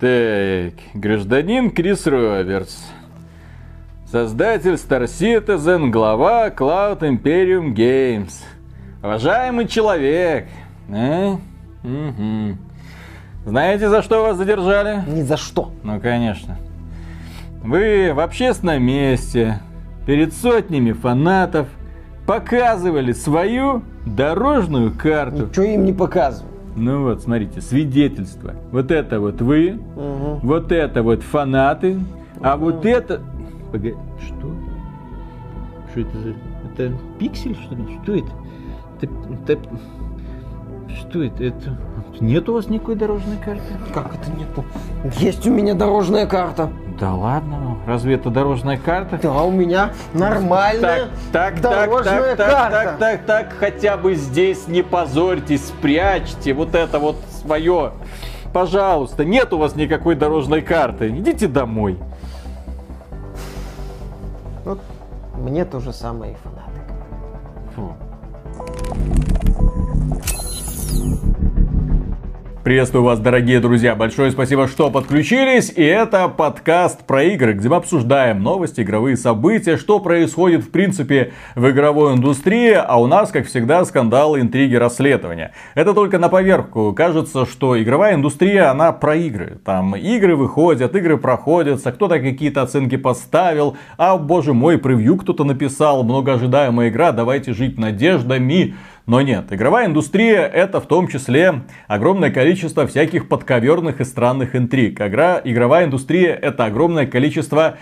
Так, гражданин Крис Робертс. Создатель Star Citizen, глава Cloud Imperium Games. Уважаемый человек. А? Угу. Знаете, за что вас задержали? Ни за что. Ну, конечно. Вы в общественном месте, перед сотнями фанатов, показывали свою дорожную карту. Ничего им не показываю. Ну вот, смотрите, свидетельство. Вот это вот вы, Угу. вот это вот фанаты, а вот это... Погоди, что? Что это за... Это пиксель, что ли? Что это? Это... это- Что это? Это... Нет у вас никакой дорожной карты? Как это нету? Есть у меня дорожная карта. Да ладно, разве это дорожная карта? Да, у меня нормальная Так, так, так, дорожная так, так, карта. так, так, так, хотя бы здесь не позорьтесь, спрячьте вот это вот свое. Пожалуйста, нет у вас никакой дорожной карты. Идите домой. Вот мне то же самое и фанаты. Фу. Приветствую вас, дорогие друзья. Большое спасибо, что подключились. И это подкаст про игры, где мы обсуждаем новости, игровые события, что происходит в принципе в игровой индустрии. А у нас, как всегда, скандалы, интриги, расследования. Это только на поверху. Кажется, что игровая индустрия, она про игры. Там игры выходят, игры проходятся, кто-то какие-то оценки поставил. А, боже мой, превью кто-то написал. Многоожидаемая игра, давайте жить надеждами. Но нет, игровая индустрия это в том числе огромное количество всяких подковерных и странных интриг. Игра, игровая индустрия это огромное количество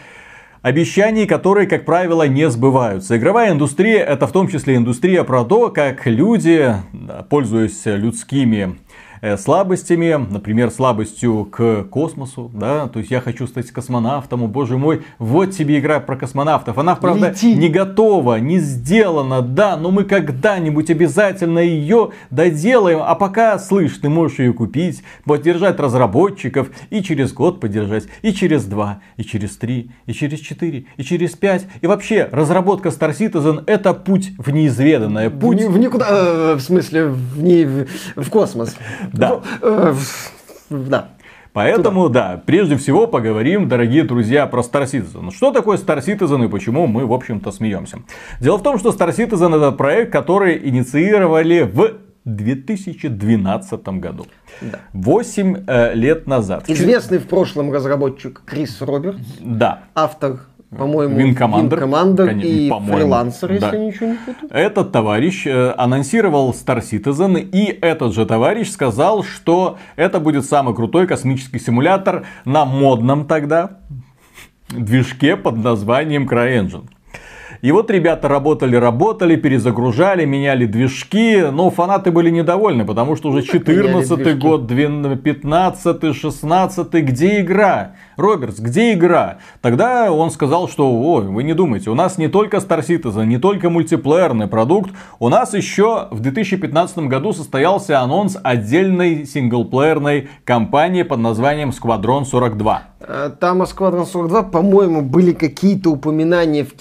обещаний, которые, как правило, не сбываются. Игровая индустрия это в том числе индустрия про то, как люди, пользуясь людскими слабостями, например, слабостью к космосу, да, то есть я хочу стать космонавтом, о боже мой, вот тебе игра про космонавтов, она, правда, Лети. не готова, не сделана, да, но мы когда-нибудь обязательно ее доделаем, а пока, слышь, ты можешь ее купить, поддержать разработчиков, и через год поддержать, и через два, и через три, и через четыре, и через пять, и вообще, разработка Star Citizen это путь в неизведанное, В, путь ни- в никуда, э, в смысле, в, не, в, в космос. Да. В- э, да. Поэтому, да, прежде всего поговорим, дорогие друзья, про Star Citizen. Что такое Star Citizen и почему мы, в общем-то, смеемся? Дело в том, что Star Citizen это проект, который инициировали в 2012 году. Да. 8 э, лет назад. Известный в прошлом разработчик Крис Робертс, Да. автор, по-моему. Wing Commander Конечно, и по-моему. фрилансер, если Да. я ничего не путаю. Этот товарищ э, анонсировал Star Citizen, и этот же товарищ сказал, что это будет самый крутой космический симулятор на модном тогда движке под названием CryEngine. И вот ребята работали, работали, перезагружали, меняли движки, но фанаты были недовольны, потому что уже как меняли 14 движки? год, 15 16 где игра? Робертс, где игра? Тогда он сказал, что, ой, вы не думайте, у нас не только Star Citizen, не только мультиплеерный продукт, у нас еще в 2015 году состоялся анонс отдельной синглплеерной кампании под названием Squadron 42. Э, Там о Squadron 42, по-моему, были какие-то упоминания в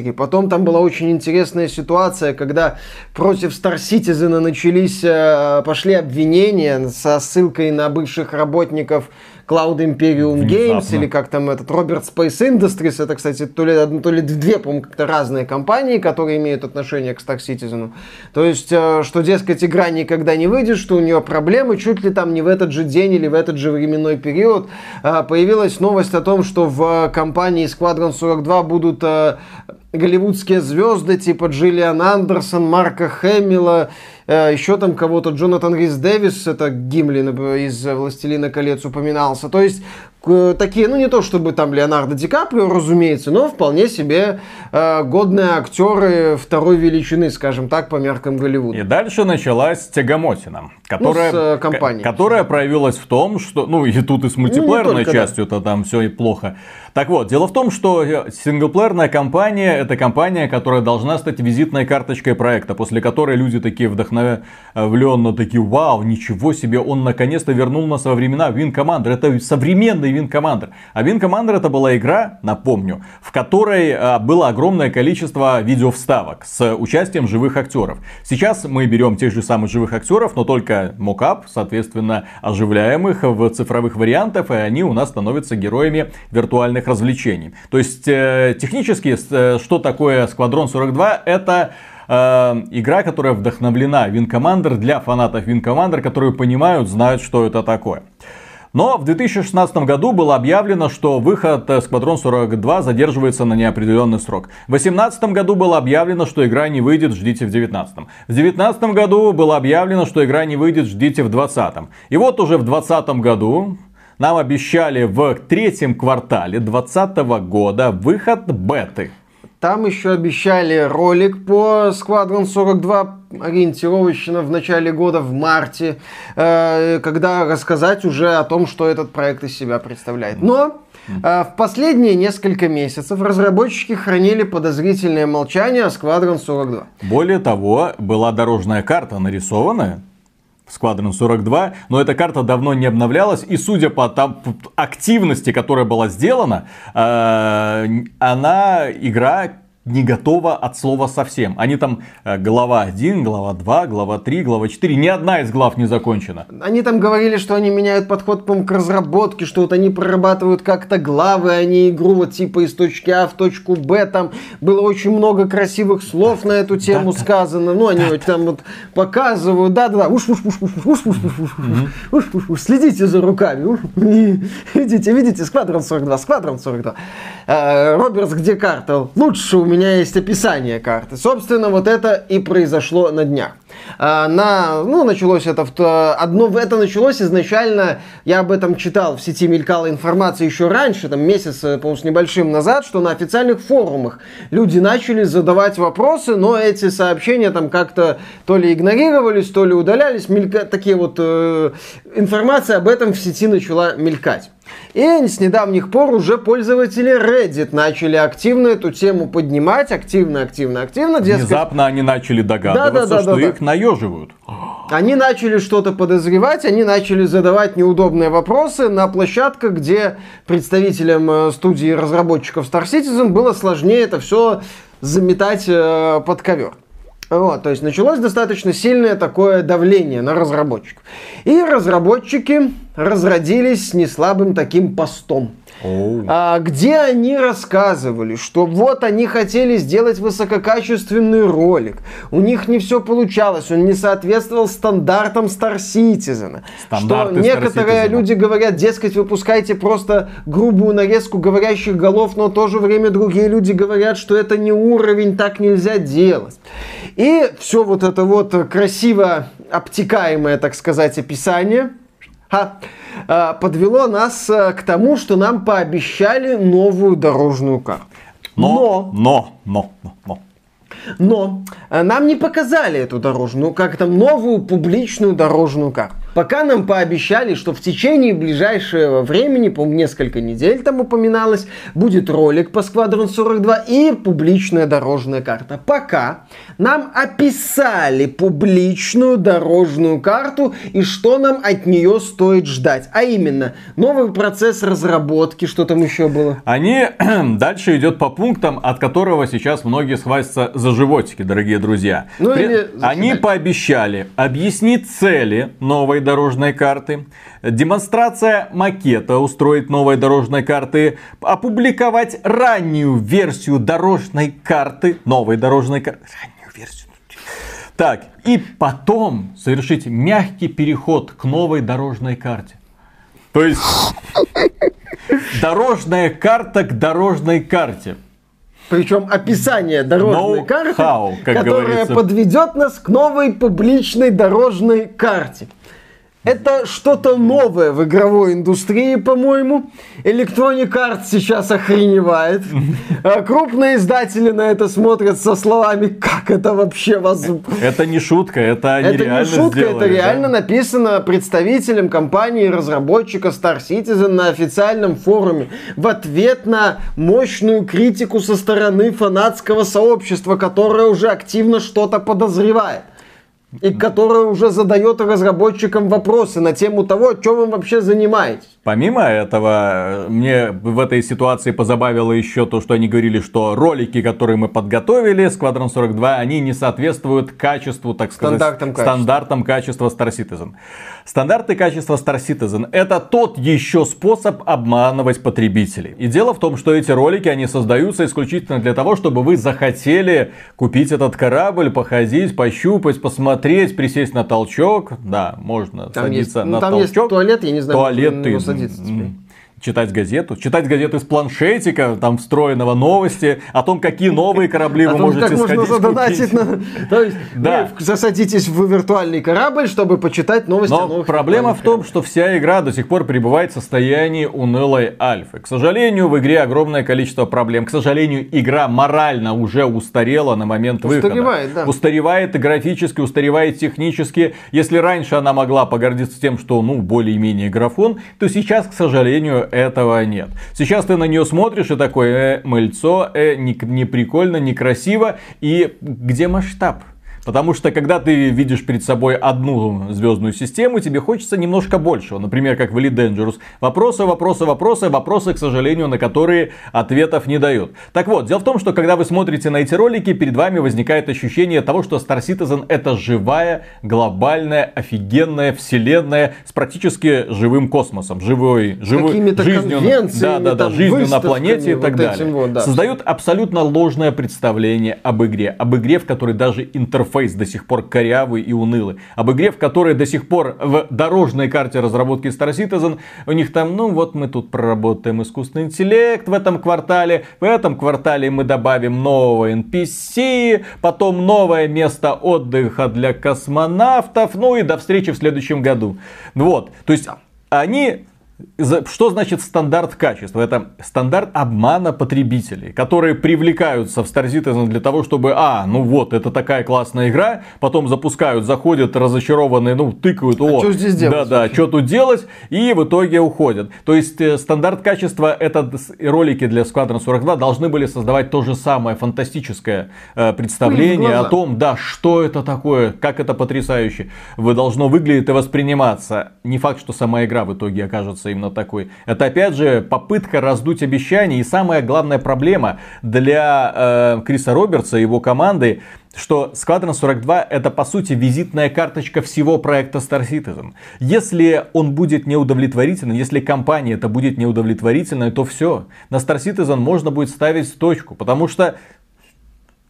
Кикстартере. Потом там была очень интересная ситуация, когда против Star Citizen начались, э, пошли обвинения со ссылкой на бывших работников Cloud Imperium Games, Внезапно. или как там этот, Роберт Space Industries, это, кстати, то ли, то ли две, по-моему, как-то разные компании, которые имеют отношение к Star Citizen. То есть, э, что, дескать, игра никогда не выйдет, что у нее проблемы, чуть ли там не в этот же день или в этот же временной период э, появилась новость о том, что в компании Squadron 42 будут э, голливудские звезды типа Джиллиан Андерсон, Марка Хэмилла, еще там кого-то, Джонатан Рис Дэвис, это Гимли из э, «Властелина колец» упоминался. То есть такие, ну не то чтобы там Леонардо Ди Каприо, разумеется, но вполне себе э, годные актеры второй величины, скажем так, по меркам Голливуда. И дальше началась тягомотина, которая, Ну, с, э, компанией. ко- которая проявилась в том, что, ну и тут и с мультиплеерной только, да. частью-то там все и плохо. Так вот, дело в том, что э, синглплеерная кампания это компания, которая должна стать визитной карточкой проекта, после которой люди такие вдохновленно такие, вау, ничего себе, он наконец-то вернул нас во времена Win Commander. Это современный Win Commander. А Win Commander это была игра, напомню, в которой а, было огромное количество видеовставок с участием живых актеров. Сейчас мы берем тех же самых живых актеров, но только мокап, соответственно, оживляемых в цифровых вариантах, и они у нас становятся героями виртуальных развлечений. То есть, э, технически, э, что такое Squadron 42? Это э, игра, которая вдохновлена Wing Commander для фанатов Wing Commander, которые понимают, знают, что это такое. Но в 2016 году было объявлено, что выход Squadron 42 задерживается на неопределенный срок. В 2018 году было объявлено, что игра не выйдет, ждите в 2019. В 2019 году было объявлено, что игра не выйдет, ждите в 2020. И вот уже в 2020 году нам обещали в третьем квартале 2020 года выход беты. Там еще обещали ролик по Squadron 42 ориентировочно в начале года, в марте, э, когда рассказать уже о том, что этот проект из себя представляет. Но э, в последние несколько месяцев разработчики хранили подозрительное молчание о Squadron 42. Более того, была дорожная карта нарисованная, Squadron 42, но эта карта давно не обновлялась, и судя по там, активности, которая была сделана, э, она игра не готова от слова совсем. Они там э, глава 1, глава 2, глава 3, глава 4. Ни одна из глав не закончена. Они там говорили, что они меняют подход по к разработке, что вот они прорабатывают как-то главы, а не игру вот типа из точки А в точку Б. Там было очень много красивых слов на эту тему да, сказано. Ну, они да, вот там вот показывают. Да-да-да. Уж, уж, уж, уж, уж, уж, уж, уж, уж, уж, следите за руками. Видите, видите, Сквадрон 42, Сквадрон 42. Робертс, где карта? Лучше у меня есть описание карты. Собственно, вот это и произошло на днях. А, на, ну, началось это, в, одно, это началось изначально, я об этом читал, в сети мелькала информация еще раньше, там месяц, э, по-моему, с небольшим назад, что на официальных форумах люди начали задавать вопросы, но эти сообщения там как-то то ли игнорировались, то ли удалялись, мелька, такие вот э, информация об этом в сети начала мелькать. И с недавних пор уже пользователи Reddit начали активно эту тему поднимать, активно, активно, активно. Дескать... Внезапно они начали догадываться, да, да, да, что да, их наеживают. Они начали что-то подозревать, они начали задавать неудобные вопросы на площадках, где представителям э, студии разработчиков Star Citizen было сложнее это все заметать э, под ковер. Вот, то есть началось достаточно сильное такое давление на разработчиков. И разработчики разродились неслабым таким постом. А, где они рассказывали, что вот они хотели сделать высококачественный ролик. У них не все получалось, он не соответствовал стандартам Star Citizen. Стандарты что некоторые Star люди говорят, дескать, выпускайте просто грубую нарезку говорящих голов, но в то же время другие люди говорят, что это не уровень, так нельзя делать. И все вот это вот красиво обтекаемое, так сказать, описание Ха. А, подвело нас э, к тому, что нам пообещали новую дорожную карту. Но, но, но, но, но. Но э, нам не показали эту дорожную, как там новую публичную дорожную карту. Пока нам пообещали, что в течение ближайшего времени, по несколько недель там упоминалось, будет ролик по Squadron 42 и публичная дорожная карта. Пока нам описали публичную дорожную карту и что нам от нее стоит ждать. А именно, новый процесс разработки, что там еще было? Они дальше идет по пунктам, от которого сейчас многие схватятся за животики, дорогие друзья. Ну, При... или... Они пообещали объяснить цели новой новой дорожной карты, демонстрация макета устроить новой дорожной карты, опубликовать раннюю версию дорожной карты, новой дорожной карты, раннюю версию. Так, и потом совершить мягкий переход к новой дорожной карте. То есть, дорожная карта к дорожной карте. Причем описание дорожной no карты, how, которая говорится. подведет нас к новой публичной дорожной карте. Это что-то новое в игровой индустрии, по-моему. Electronic Arts сейчас охреневает. А крупные издатели на это смотрят со словами, как это вообще возможно. Это не шутка, это они Это не шутка, сделали, это реально да? написано представителем компании разработчика Star Citizen на официальном форуме в ответ на мощную критику со стороны фанатского сообщества, которое уже активно что-то подозревает и которая уже задает разработчикам вопросы на тему того, чем вы вообще занимаетесь. Помимо этого, мне в этой ситуации позабавило еще то, что они говорили, что ролики, которые мы подготовили, Squadron 42, они не соответствуют качеству, так сказать, стандартам качества, стандартам качества Star Citizen. Стандарты качества Star Citizen это тот еще способ обманывать потребителей. И дело в том, что эти ролики, они создаются исключительно для того, чтобы вы захотели купить этот корабль, походить, пощупать, посмотреть, присесть на толчок. Да, можно там садиться есть, на там толчок. Есть туалет, я не знаю, туалет ты, садиться теперь читать газету, читать газету из планшетика, там встроенного новости, о том, какие новые корабли вы можете как можно задонатить на... То есть, да. вы засадитесь в виртуальный корабль, чтобы почитать новости Но проблема в том, что вся игра до сих пор пребывает в состоянии унылой альфы. К сожалению, в игре огромное количество проблем. К сожалению, игра морально уже устарела на момент устаревает, выхода. Да. Устаревает и графически, устаревает технически. Если раньше она могла погордиться тем, что, ну, более-менее графон, то сейчас, к сожалению, этого нет. Сейчас ты на нее смотришь и такой, э, мыльцо, э, не, не прикольно, не красиво. И где масштаб? Потому что когда ты видишь перед собой одну звездную систему, тебе хочется немножко большего. Например, как в Elite Dangerous. Вопросы, вопросы, вопросы, вопросы, к сожалению, на которые ответов не дают. Так вот, дело в том, что когда вы смотрите на эти ролики, перед вами возникает ощущение того, что Star Citizen это живая, глобальная, офигенная вселенная с практически живым космосом, живой, живой жизнью, да, да, да, жизнью на планете и так вот далее. Вот, да. Создают абсолютно ложное представление об игре, об игре, в которой даже интерфейс интерфейс до сих пор корявый и унылый. Об игре, в которой до сих пор в дорожной карте разработки Star Citizen у них там, ну вот мы тут проработаем искусственный интеллект в этом квартале, в этом квартале мы добавим нового NPC, потом новое место отдыха для космонавтов, ну и до встречи в следующем году. Вот, то есть они что значит стандарт качества? Это стандарт обмана потребителей, которые привлекаются в Star Citizen для того, чтобы, а, ну вот, это такая классная игра, потом запускают, заходят разочарованные, ну, тыкают, о, а что здесь делать? Да, да, что тут делать, и в итоге уходят. То есть, э, стандарт качества, это ролики для Squadron 42 должны были создавать то же самое фантастическое э, представление о том, да, что это такое, как это потрясающе. Вы должно выглядеть и восприниматься. Не факт, что сама игра в итоге окажется именно такой. Это опять же попытка раздуть обещания. И самая главная проблема для э, Криса Робертса и его команды, что Squadron 42 это по сути визитная карточка всего проекта Star Citizen. Если он будет неудовлетворительным, если компания это будет неудовлетворительной, то все. На Star Citizen можно будет ставить точку, потому что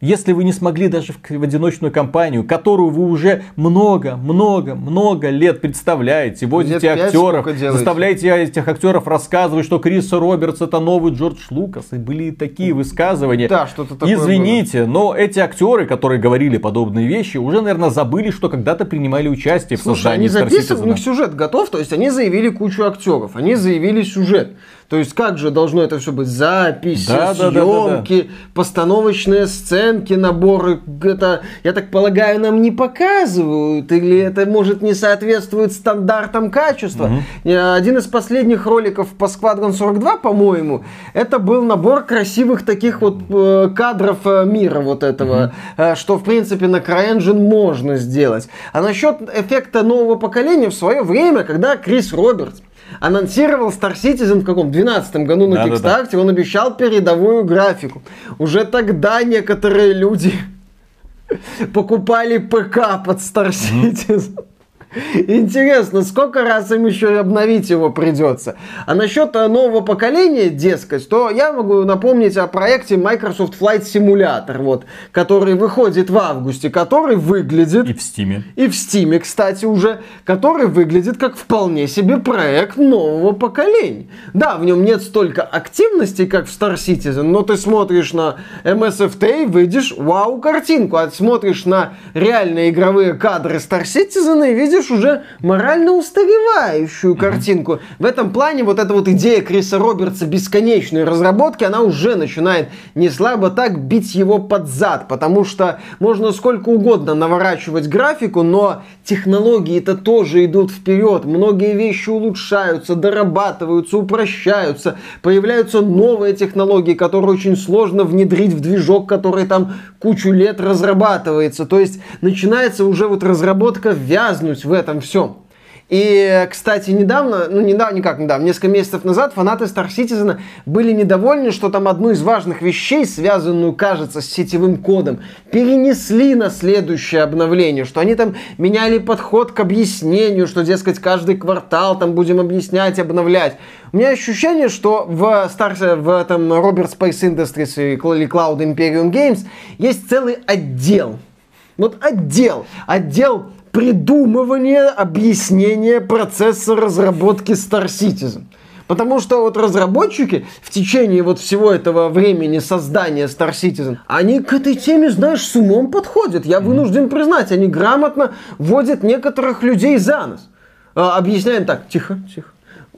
если вы не смогли даже в, в одиночную компанию, которую вы уже много, много, много лет представляете, возите лет актеров, заставляете этих актеров рассказывать, что Крис Робертс это новый Джордж Лукас, и были такие высказывания. Да, что-то такое Извините, было. но эти актеры, которые говорили подобные вещи, уже, наверное, забыли, что когда-то принимали участие в Слушай, создании они записывали, у них сюжет готов, то есть они заявили кучу актеров, они заявили сюжет. То есть как же должно это все быть? Записи, да, съемки, да, да, постановочные сценки, наборы. Это, я так полагаю, нам не показывают. Или это может не соответствует стандартам качества. Угу. Один из последних роликов по Squadron 42, по-моему, это был набор красивых таких вот э, кадров э, мира вот этого, угу. что в принципе на CryEngine можно сделать. А насчет эффекта нового поколения в свое время, когда Крис Робертс анонсировал Star Citizen в каком? 12 году на да, да, да. он обещал передовую графику. Уже тогда некоторые люди покупали ПК под Star Citizen. Mm-hmm. Интересно, сколько раз им еще обновить его придется? А насчет э, нового поколения, дескать, то я могу напомнить о проекте Microsoft Flight Simulator, вот, который выходит в августе, который выглядит... И в Стиме. И в Стиме, кстати, уже, который выглядит как вполне себе проект нового поколения. Да, в нем нет столько активности, как в Star Citizen, но ты смотришь на MSFT и видишь вау картинку, а смотришь на реальные игровые кадры Star Citizen и видишь видишь уже морально устаревающую картинку. В этом плане вот эта вот идея Криса Робертса бесконечной разработки, она уже начинает не слабо так бить его под зад, потому что можно сколько угодно наворачивать графику, но технологии-то тоже идут вперед. Многие вещи улучшаются, дорабатываются, упрощаются, появляются новые технологии, которые очень сложно внедрить в движок, который там кучу лет разрабатывается. То есть начинается уже вот разработка вязнуть в этом всем. И, кстати, недавно, ну недавно, никак недавно, несколько месяцев назад фанаты Star Citizen были недовольны, что там одну из важных вещей, связанную, кажется, с сетевым кодом, перенесли на следующее обновление, что они там меняли подход к объяснению, что, дескать, каждый квартал там будем объяснять, обновлять. У меня ощущение, что в, Star, в этом Robert Space Industries или Cloud Imperium Games есть целый отдел. Вот отдел. Отдел придумывание, объяснение процесса разработки Star Citizen. Потому что вот разработчики в течение вот всего этого времени создания Star Citizen, они к этой теме, знаешь, с умом подходят. Я вынужден признать, они грамотно вводят некоторых людей за нос. А, объясняем так, тихо, тихо.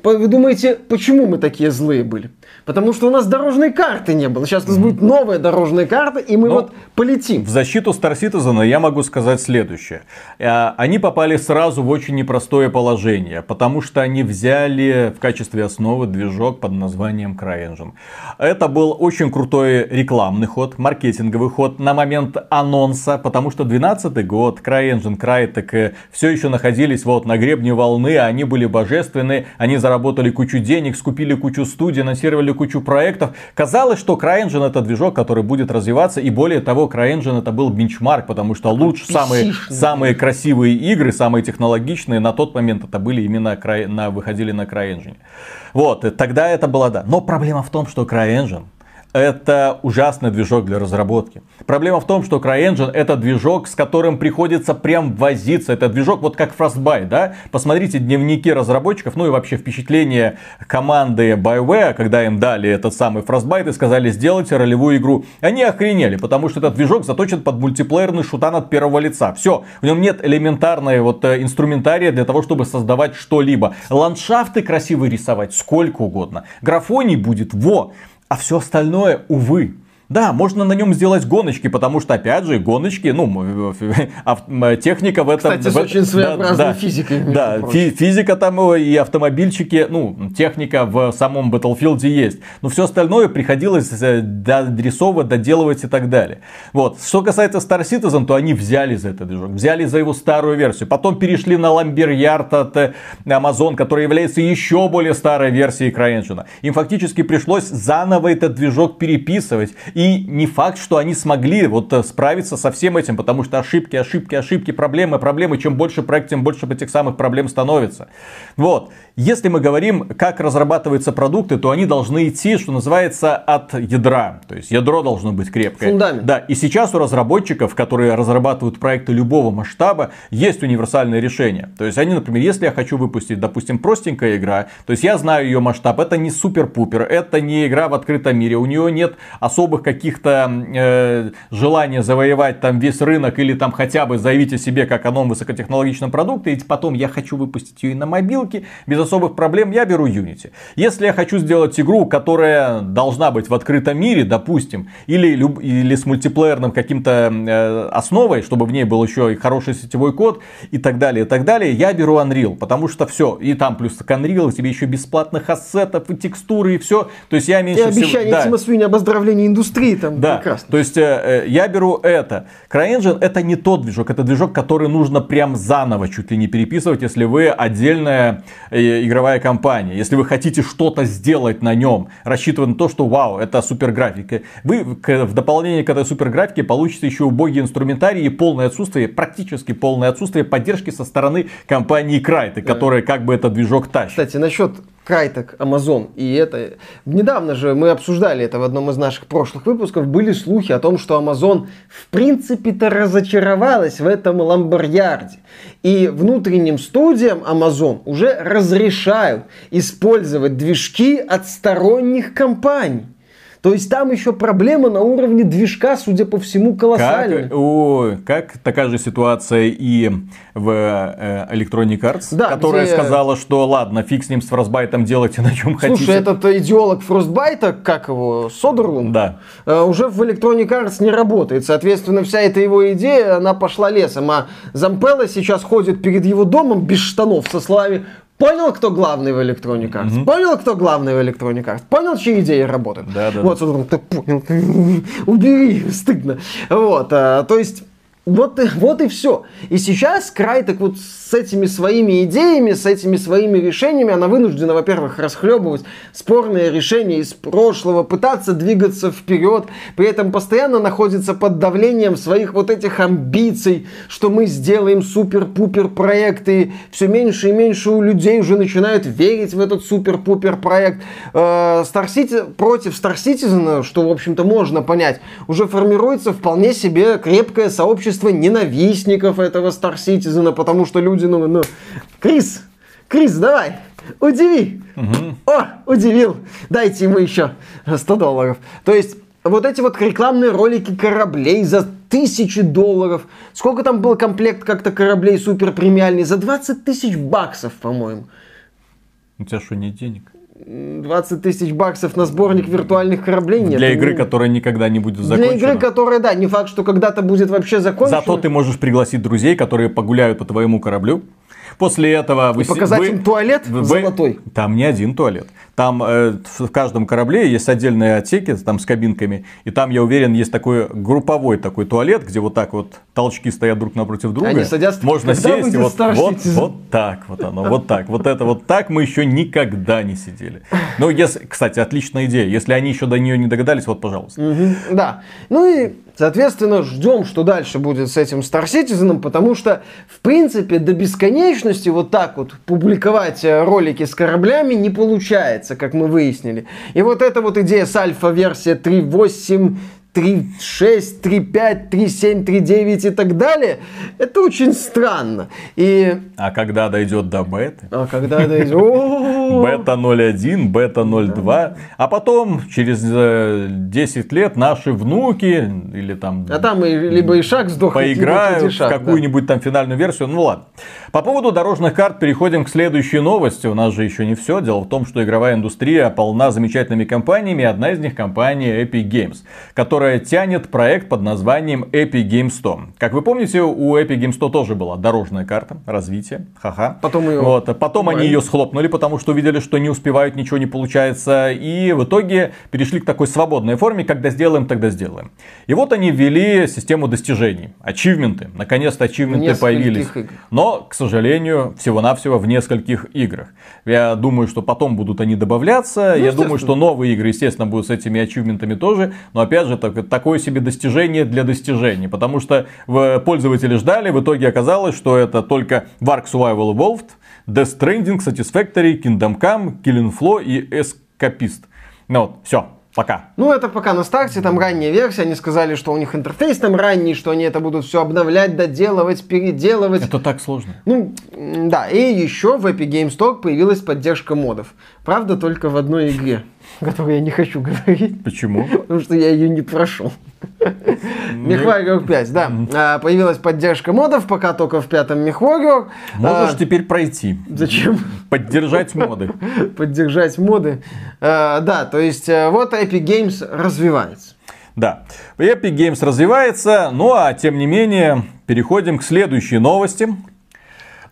Вы думаете, почему мы такие злые были? Потому что у нас дорожной карты не было. Сейчас у нас будет новая дорожная карта, и мы Но вот полетим. В защиту Star Citizen я могу сказать следующее. Э, они попали сразу в очень непростое положение, потому что они взяли в качестве основы движок под названием CryEngine. Это был очень крутой рекламный ход, маркетинговый ход на момент анонса, потому что 2012 год, CryEngine, Crytek все еще находились вот на гребне волны, они были божественны, они заработали кучу денег, скупили кучу студий, анонсировали кучу проектов. Казалось, что CryEngine это движок, который будет развиваться. И более того, CryEngine это был бенчмарк, потому что лучше самые, самые красивые игры, самые технологичные на тот момент это были именно на, выходили на CryEngine. Вот, тогда это было да. Но проблема в том, что CryEngine это ужасный движок для разработки. Проблема в том, что CryEngine это движок, с которым приходится прям возиться. Это движок вот как Frostbite, да? Посмотрите дневники разработчиков, ну и вообще впечатление команды BioWare, когда им дали этот самый Frostbite и сказали сделайте ролевую игру. Они охренели, потому что этот движок заточен под мультиплеерный шутан от первого лица. Все, в нем нет элементарной вот э, инструментария для того, чтобы создавать что-либо. Ландшафты красивые рисовать сколько угодно. Графоний будет, во! А все остальное, увы, да, можно на нем сделать гоночки, потому что, опять же, гоночки, ну, техника в этом... Кстати, в, с очень своеобразной да, физикой. Да, фи, физика там и автомобильчики, ну, техника в самом Battlefield есть. Но все остальное приходилось э, дорисовывать, доделывать и так далее. Вот. Что касается Star Citizen, то они взяли за этот движок, взяли за его старую версию. Потом перешли на Lamberyard от э, Amazon, который является еще более старой версией CryEngine. Им фактически пришлось заново этот движок переписывать. И не факт, что они смогли вот э, справиться со всем этим, потому что ошибки, ошибки, ошибки, проблемы, проблемы. Чем больше проект, тем больше этих самых проблем становится. Вот. Если мы говорим, как разрабатываются продукты, то они должны идти, что называется, от ядра. То есть ядро должно быть крепкое. Фундамент. Да, и сейчас у разработчиков, которые разрабатывают проекты любого масштаба, есть универсальное решение. То есть они, например, если я хочу выпустить, допустим, простенькая игра, то есть я знаю ее масштаб, это не супер-пупер, это не игра в открытом мире, у нее нет особых каких-то э, желания завоевать там весь рынок или там хотя бы заявить о себе как о новом высокотехнологичном продукте, и потом я хочу выпустить ее и на мобилке, без особых проблем я беру Unity. Если я хочу сделать игру, которая должна быть в открытом мире, допустим, или, или с мультиплеерным каким-то э, основой, чтобы в ней был еще и хороший сетевой код и так далее, и так далее, я беру Unreal, потому что все, и там плюс к Unreal тебе еще бесплатных ассетов и текстуры и все, то есть я меньше и всего... обещание да. Тима Свини об оздоровлении индустрии там да. прекрасно. То есть э, э, я беру это. CryEngine это не тот движок, это движок, который нужно прям заново чуть ли не переписывать, если вы отдельная э, игровая компания. Если вы хотите что-то сделать на нем, рассчитывая на то, что вау, это супер графика. Вы в дополнение к этой супер графике получите еще убогий инструментарий и полное отсутствие, практически полное отсутствие поддержки со стороны компании да. которая как бы этот движок тащит. Кстати, насчет Крайтек, Amazon. И это... Недавно же мы обсуждали это в одном из наших прошлых выпусков. Были слухи о том, что Amazon в принципе-то разочаровалась в этом ламбарьярде. И внутренним студиям Amazon уже разрешают использовать движки от сторонних компаний. То есть там еще проблема на уровне движка, судя по всему, колоссальная. Как, о, как такая же ситуация и в э, Electronic Arts, Да, которая где- сказала, что ладно, фиг с ним с Frostbite, делайте на чем Слушай, хотите. этот идеолог Фростбайта, как его, Содерлунд, Да. э, уже в Electronic Arts не работает. Соответственно, вся эта его идея, она пошла лесом. А Зампелла сейчас ходит перед его домом без штанов со словами Понял, кто главный в Electronic Arts? Понял, кто главный в Electronic Arts? Понял, чьи идеи работают? Да, да, Вот, Содерлунд, ты понял, убери, стыдно. Вот, а, то есть... Вот, вот и все. И сейчас Край так вот с этими своими идеями, с этими своими решениями, она вынуждена, во-первых, расхлебывать спорные решения из прошлого, пытаться двигаться вперед, при этом постоянно находится под давлением своих вот этих амбиций, что мы сделаем супер-пупер проект, и все меньше и меньше у людей уже начинают верить в этот супер-пупер проект. Э, Star City, против Star Citizen, что, в общем-то, можно понять, уже формируется вполне себе крепкое сообщество ненавистников этого Star Citizen, потому что люди, ну, ну, Крис, Крис, давай, удиви. О, удивил. Дайте ему еще 100 долларов. То есть, вот эти вот рекламные ролики кораблей за тысячи долларов. Сколько там был комплект как-то кораблей супер премиальный? За 20 тысяч баксов, по-моему. У тебя что, нет денег? 20 тысяч баксов на сборник виртуальных кораблей нет. Для игры, Ну, которая никогда не будет Для закончена. игры, которая, да, не факт, что когда-то будет вообще закончена. Зато ты можешь пригласить друзей, которые погуляют по твоему кораблю. После этого вы... И показать вы- им туалет вы- золотой. Там не один туалет. Там э, в каждом корабле есть отдельные отсеки там с кабинками. И там, я уверен, есть такой групповой такой туалет, где вот так вот толчки стоят друг напротив друга. Они садятся, Можно «Когда сесть и вот, вот, Citizen?» вот так вот оно, вот так. Вот это вот так мы еще никогда не сидели. Ну, если, кстати, отличная идея. Если они еще до нее не догадались, вот, пожалуйста. Да. Ну и, соответственно, ждем, что дальше будет с этим Star Citizen, потому что, в принципе, до бесконечности вот так вот публиковать э, ролики с кораблями не получается, как мы выяснили. И вот эта вот идея с альфа-версия 3.8 3.6, 3.5, 3.7, 3.9 и так далее, это очень странно. И А когда дойдет до беты, а когда дойдет... Бета 0.1, бета 0.2, а потом через э, 10 лет наши внуки или там А там либо Ишак сдохнет, поиграют в какую-нибудь там финальную версию. Ну ладно. По поводу дорожных карт переходим к следующей новости. У нас же еще не все. Дело в том, что игровая индустрия полна замечательными компаниями. Одна из них компания Epic Games, которая тянет проект под названием Epic Games 100. Как вы помните, у Epic Games 100 тоже была дорожная карта развития. Ха-ха. Потом её Вот. Потом они ее схлопнули, потому что увидели, что не успевают, ничего не получается. И в итоге перешли к такой свободной форме, когда сделаем, тогда сделаем. И вот они ввели систему достижений. Ачивменты. Наконец-то ачивменты Нескольких появились. игр. Но, к сожалению, всего-навсего в нескольких играх. Я думаю, что потом будут они добавляться. Я думаю, что новые игры, естественно, будут с этими ачивментами тоже. Но, опять же, так- такое себе достижение для достижений. Потому что в- пользователи ждали, в итоге оказалось, что это только Wark Survival Evolved, Death Stranding, Satisfactory, Kingdom Come, Killing Floor и Escapist. Ну вот, все, пока. Ну, это пока на старте, там ранняя версия, они сказали, что у них интерфейс там ранний, что они это будут все обновлять, доделывать, переделывать. Это так сложно. Ну, да, и еще в Epic Games Store появилась поддержка модов. Правда, только в одной игре, о которой я не хочу говорить, Почему? потому что я ее не прошел. Мехварриор 5, да. А, Появилась поддержка модов, пока только в пятом Мехварриор. Можешь А, теперь пройти. Зачем? Поддержать моды. Поддержать моды. А, Да, то есть э, вот Epic Games развивается. Да, Epic Games развивается, ну а тем не менее, переходим к следующей новости.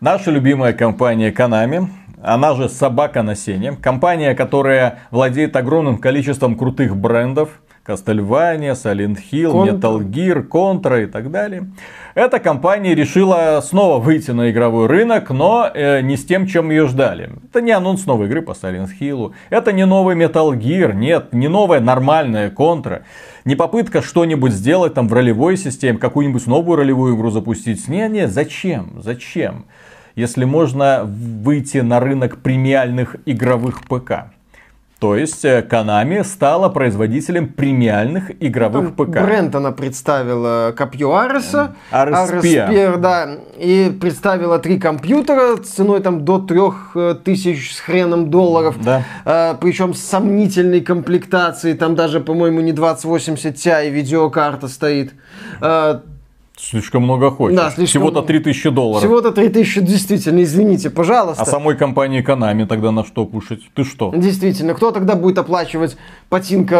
Наша любимая компания Konami, она же Собака на сене, компания, которая владеет огромным количеством крутых брендов, Castlevania, Silent Hill, Contra. Metal Gear, Contra и так далее. Эта компания решила снова выйти на игровой рынок, но э, не с тем, чем ее ждали. Это не анонс новой игры по Silent Hill, это не новый Metal Gear, нет, не новая нормальная Contra, не попытка что-нибудь сделать там в ролевой системе, какую-нибудь новую ролевую игру запустить. Не, не, зачем, зачем? Если можно выйти на рынок премиальных игровых ПК. То есть э, Konami стала производителем премиальных игровых Там ПК. Бренд она представила копье Ареса. Арес Spear. Spear, да. И представила три компьютера ценой там до трех э, тысяч с хреном долларов. Да. А, причем с сомнительной комплектацией. Там даже, по-моему, не 2080 Ti видеокарта стоит. А, Слишком много хочешь. Да, слишком Всего-то много. 3000 долларов. всего-то 3000, действительно, извините, пожалуйста. А самой компании Konami тогда на что кушать? Ты что? Действительно, кто тогда будет оплачивать потинка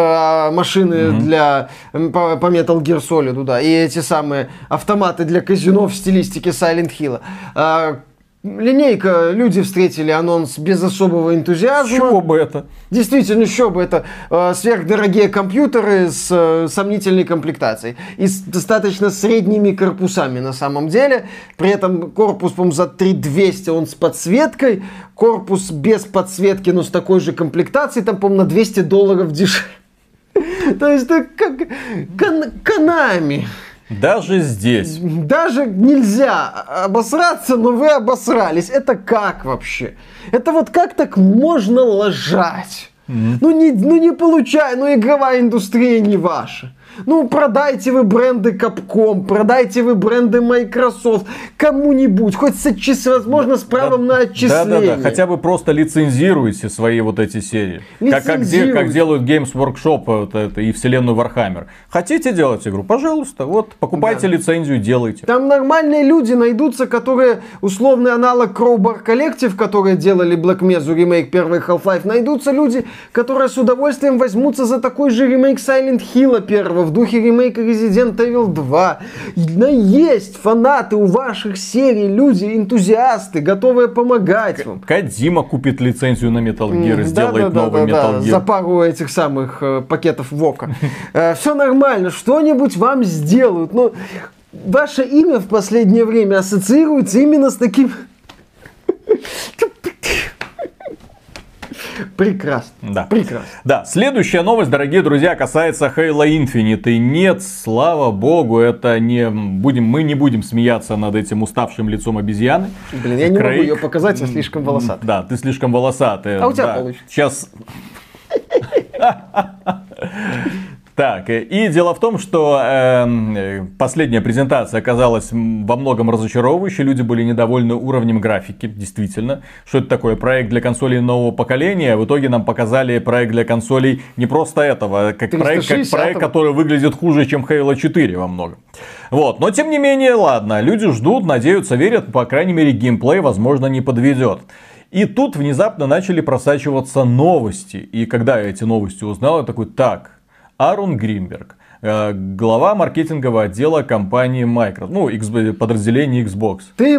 а, машины для м, по, по Metal Gear Solid, да, и эти самые автоматы для казино в стилистике Silent Hill. Линейка, люди встретили анонс без особого энтузиазма. чего бы это? Действительно, еще бы это э, сверхдорогие компьютеры с э, сомнительной комплектацией и с достаточно средними корпусами на самом деле. При этом корпус, по-моему, за 3200 он с подсветкой, корпус без подсветки, но с такой же комплектацией, там, по-моему, на 200 долларов дешевле. То есть, это как Кон- Konami. Даже здесь. Даже нельзя обосраться, но вы обосрались. Это как вообще? Это вот как так можно лажать? Ну не, ну не получай, ну игровая индустрия не ваша. Ну продайте вы бренды Capcom, продайте вы бренды Microsoft кому-нибудь, хоть с отчис- возможно с правом на отчисление. Да-да-да, хотя бы просто лицензируйте свои вот эти серии. Как, как, де- как делают Games Workshop вот это, и вселенную Warhammer. Хотите делать игру? Пожалуйста, вот, покупайте Да. лицензию, делайте. Там нормальные люди найдутся, которые условный аналог Crowbar Collective, которые делали Black Mesa ремейк первый Half-Life, найдутся люди, которые с удовольствием возьмутся за такой же ремейк Silent Hill первого в духе ремейка Resident Evil 2. Но есть фанаты у ваших серий, люди, энтузиасты, готовые помогать вам. Кадима купит лицензию на Metal Gear и сделает новый Metal Gear. За пару этих самых э, пакетов Вока. Все нормально, что-нибудь вам сделают. Но ваше имя в последнее время ассоциируется именно с таким... Прекрасно. Да. Прекрасно. Да, следующая новость, дорогие друзья, касается Halo Infinite. И нет, слава богу, это не будем, мы не будем смеяться над этим уставшим лицом обезьяны. Блин, я не могу Крейг. ее показать, я слишком волосатый. Да, ты слишком волосатый. А у тебя да. получится. Сейчас. Так, э, и дело в том, что эм, э, последняя презентация оказалась во многом разочаровывающей. Люди были недовольны уровнем графики, действительно. Что это такое? Проект для консолей нового поколения. В итоге нам показали проект для консолей не просто этого, а как проект, как 360-го. проект, который выглядит хуже, чем Halo 4 во многом. Вот, но тем не менее, ладно, люди ждут, надеются, верят, по крайней мере, геймплей, возможно, не подведет. И тут внезапно начали просачиваться новости. И когда я эти новости узнал, я такой, так, Арон Гринберг, э, глава маркетингового отдела компании Microsoft, ну, подразделение Xbox. Ты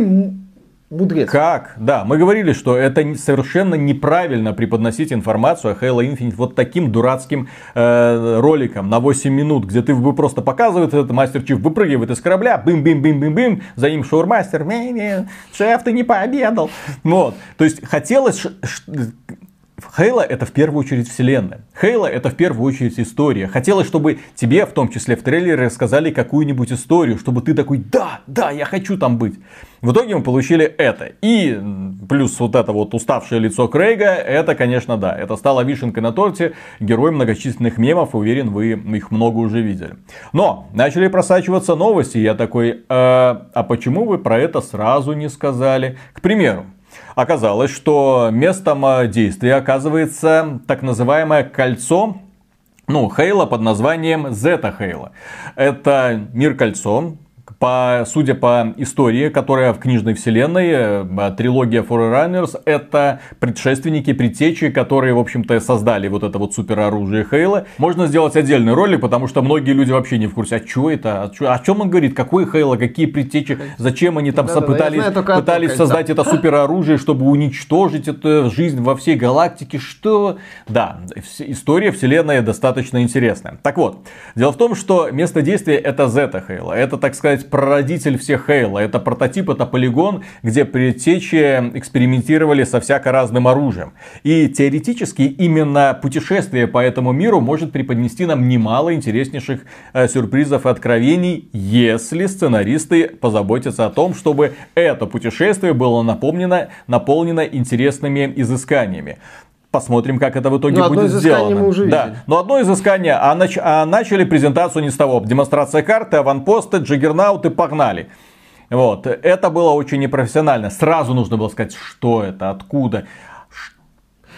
мудрец. Как? Да, мы говорили, что это совершенно неправильно преподносить информацию о Halo Infinite вот таким дурацким э, роликом на 8 минут, где ты вы просто показывает этот мастер Чиф выпрыгивает из корабля, бым-бим-бим-бим-бим, за ним шаурмастер, «Ми-ми, шеф, ты не пообедал. Вот, то есть хотелось... Хейла это в первую очередь вселенная. Хейла это в первую очередь история. Хотелось, чтобы тебе, в том числе в трейлере, рассказали какую-нибудь историю, чтобы ты такой, да, да, я хочу там быть. В итоге мы получили это. И плюс вот это вот уставшее лицо Крейга, это, конечно, да. Это стало вишенкой на торте, герой многочисленных мемов, уверен, вы их много уже видели. Но начали просачиваться новости, я такой, «Э, а почему вы про это сразу не сказали? К примеру, Оказалось, что местом э, действия оказывается так называемое кольцо ну, Хейла под названием Зета Хейла. Это мир кольцо, по, судя по истории, которая в книжной вселенной, э, трилогия Forerunners, это предшественники, предтечи, которые, в общем-то, создали вот это вот супероружие Хейла. Можно сделать отдельный ролик, потому что многие люди вообще не в курсе, а что это, а чё- о чем он говорит, какой Хейла, какие предтечи, зачем они там я пытались, знаю пытались кольцо. создать это супероружие, чтобы уничтожить эту жизнь во всей галактике, что... Да, история вселенной достаточно интересная. Так вот, дело в том, что место действия это Зета Хейла. Это, так сказать, прародитель всех Хейла. Это прототип, это полигон, где предтечи экспериментировали со всяко разным оружием. И теоретически именно путешествие по этому миру может преподнести нам немало интереснейших э, сюрпризов и откровений, если сценаристы позаботятся о том, чтобы это путешествие было наполнено, наполнено интересными изысканиями. Посмотрим, как это в итоге Ну, одно будет сделано. мы уже да. видели. Но одно изыскание, а, нач- а начали презентацию не с того. Демонстрация карты, аванпосты, джиггернауты, погнали. Вот. Это было очень непрофессионально. Сразу нужно было сказать, что это, откуда,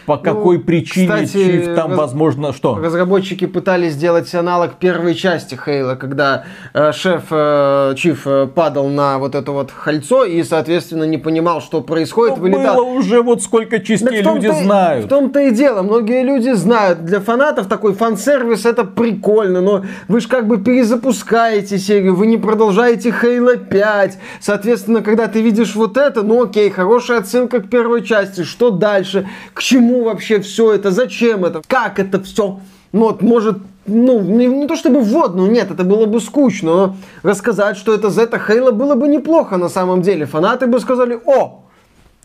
по какой причине, Ну, кстати, чиф там, раз- возможно, что. Разработчики пытались сделать аналог первой части Хейла, когда э, шеф э, Чиф э, падал на вот это вот кольцо и, соответственно, не понимал, что происходит, Ну, вылетал. Было уже вот сколько частей том-то люди знают. В том-то и дело. Многие люди знают. Для фанатов такой фан-сервис это прикольно, но вы же как бы перезапускаете серию, вы не продолжаете Хейла 5. Соответственно, когда ты видишь вот это, ну окей, хорошая отсылка к первой части. Что дальше? К чему вообще все это? Зачем это? Как это все? Ну, вот, может, ну, не, не то чтобы вводную, нет, это было бы скучно, но рассказать, что это Зета Хейла было бы неплохо на самом деле. Фанаты бы сказали, о,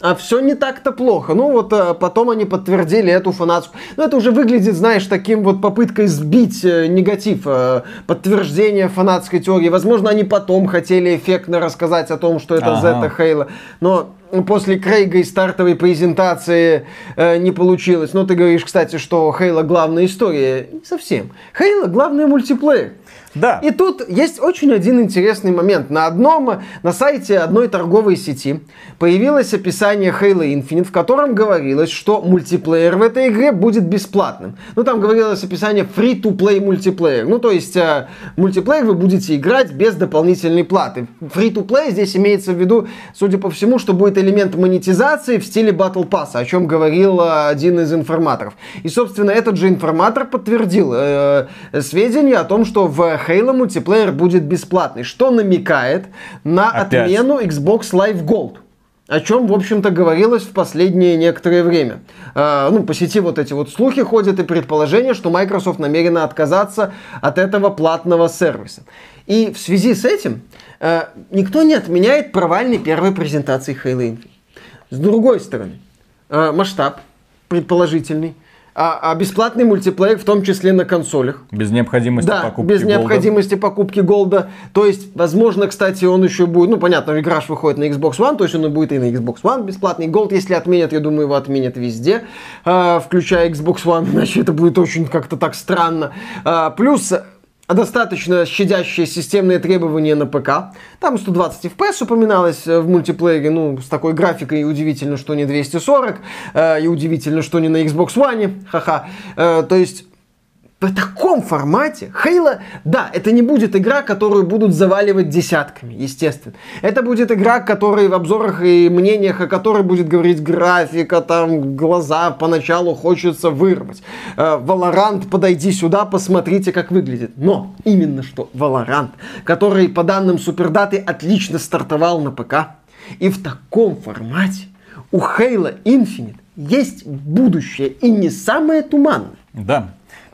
а все не так-то плохо. Ну вот э, потом они подтвердили эту фанатскую. Ну это уже выглядит, знаешь, таким вот попыткой сбить э, негатив, э, подтверждение фанатской теории. Возможно, они потом хотели эффектно рассказать о том, что это Ага. Зета Хейла. Но после Крейга и стартовой презентации э, не получилось. Ну ты говоришь, кстати, что Хейла главная история. Не совсем. Хейла главный мультиплеер. Да. И тут есть очень один интересный момент. На одном, на сайте одной торговой сети появилось описание Halo Infinite, в котором говорилось, что мультиплеер в этой игре будет бесплатным. Ну, там говорилось описание free-to-play мультиплеер. Ну, то есть, э, мультиплеер вы будете играть без дополнительной платы. Free-to-play здесь имеется в виду, судя по всему, что будет элемент монетизации в стиле Battle Pass, о чем говорил э, один из информаторов. И, собственно, этот же информатор подтвердил э, сведения о том, что в Halo мультиплеер будет бесплатный, что намекает на Опять. отмену Xbox Live Gold. О чем, в общем-то, говорилось в последнее некоторое время. Э, ну, по сети вот эти вот слухи ходят и предположения, что Microsoft намерена отказаться от этого платного сервиса. И в связи с этим э, никто не отменяет провальной первой презентации Halo Infinite. С другой стороны, э, масштаб предположительный, а, а бесплатный мультиплеер, в том числе на консолях, Без необходимости да, покупки без голда. необходимости покупки голда. То есть, возможно, кстати, он еще будет, ну, понятно, игра ж выходит на Xbox One, то есть он и будет и на Xbox One бесплатный. Голд, если отменят, я думаю, его отменят везде, э, включая Xbox One, иначе это будет очень как-то так странно. Э, плюс достаточно щадящие системные требования на ПК. Там 120 FPS упоминалось э, в мультиплеере, ну, с такой графикой удивительно, что не 240, э, и удивительно, что не на Xbox One, ха-ха. Э, то есть в таком формате Хейла, да, это не будет игра, которую будут заваливать десятками, естественно. Это будет игра, которой в обзорах и мнениях, о которой будет говорить графика, там, глаза поначалу хочется вырвать. Э, Valorant, подойди сюда, посмотрите, как выглядит. Но именно что Valorant, который по данным SuperData 'ы отлично стартовал на ПК, и в таком формате у Halo Infinite есть будущее, и не самое туманное. Да.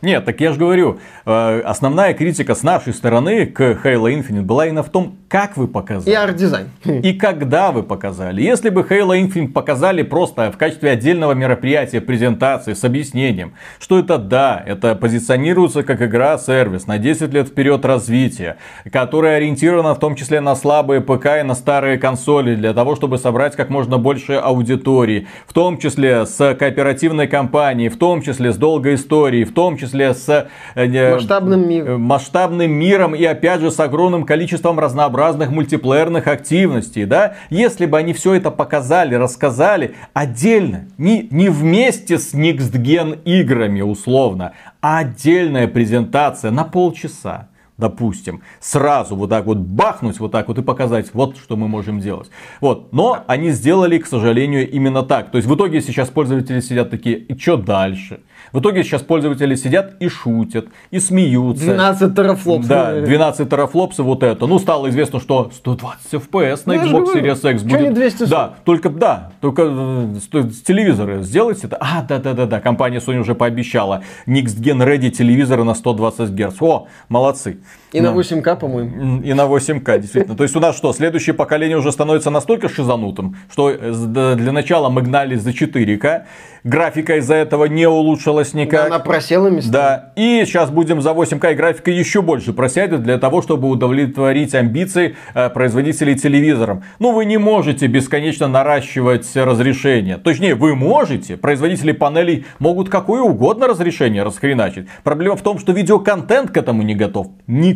Нет, так я же говорю, основная критика с нашей стороны к Halo Infinite была именно в том, как вы И показали. арт-дизайн. И когда вы показали. Если бы Halo Infinite показали просто в качестве отдельного мероприятия, презентации с объяснением, что это да, это позиционируется как игра-сервис на 10 лет вперед развития, которая ориентирована в том числе на слабые ПК и на старые консоли, для того, чтобы собрать как можно больше аудитории, в том числе с кооперативной кампанией, в том числе с долгой историей, в том числе с э, Масштабным миром. э, масштабным миром и опять же с огромным количеством разнообразных мультиплеерных активностей, да, если бы они все это показали, рассказали отдельно, не, не вместе с Next Gen играми условно, а отдельная презентация на полчаса допустим, сразу вот так вот бахнуть, вот так вот и показать, вот что мы можем делать. Вот, но они сделали, к сожалению, именно так. То есть в итоге сейчас пользователи сидят такие, и что дальше? В итоге сейчас пользователи сидят и шутят, и смеются. 12 терафлопсов. Да, 12 терафлопс и вот это. Ну, стало известно, что 120 FPS на Ну, Xbox Series X будет. не 240? Да, только, да, только э, с, с телевизора сделайте это. А, да-да-да-да, компания Sony уже пообещала. Next Gen Ready телевизоры на 120 Гц. О, молодцы. И ну, на 8К, по-моему. И на 8К, действительно. То есть у нас что, следующее поколение уже становится настолько шизанутым, что для начала мы гнали за 4К, графика из-за этого не улучшилась никак. Да, она просела местами. Да, и сейчас будем за 8К, и графика еще больше просядет для того, чтобы удовлетворить амбиции э, производителей телевизоров. Ну, вы не можете бесконечно наращивать разрешение. Точнее, вы можете, производители панелей могут какое угодно разрешение расхреначить. Проблема в том, что видеоконтент к этому не готов.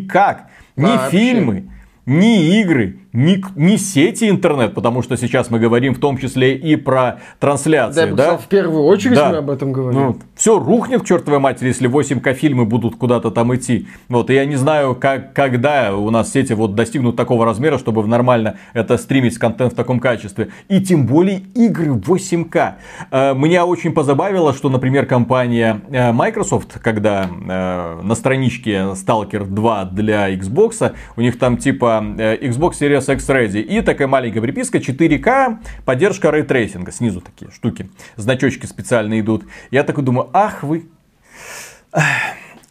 Никак. Ни Вообще. фильмы, ни игры, не, не сети интернет, потому что сейчас мы говорим в том числе и про трансляции. Да, да? в первую очередь да. мы об этом говорим. Ну, все рухнет к чертовой матери, если 8К фильмы будут куда-то там идти. Вот, и я не знаю, как, когда у нас сети вот достигнут такого размера, чтобы нормально это стримить контент в таком качестве. И тем более игры 8К. Э, меня очень позабавило, что, например, компания э, Microsoft, когда э, на страничке Stalker 2 для Xbox, у них там типа Xbox Series Series X Ready. И такая маленькая приписка 4К, поддержка ray tracing а. Снизу такие штуки, значочки специально идут. Я такой думаю, ах вы...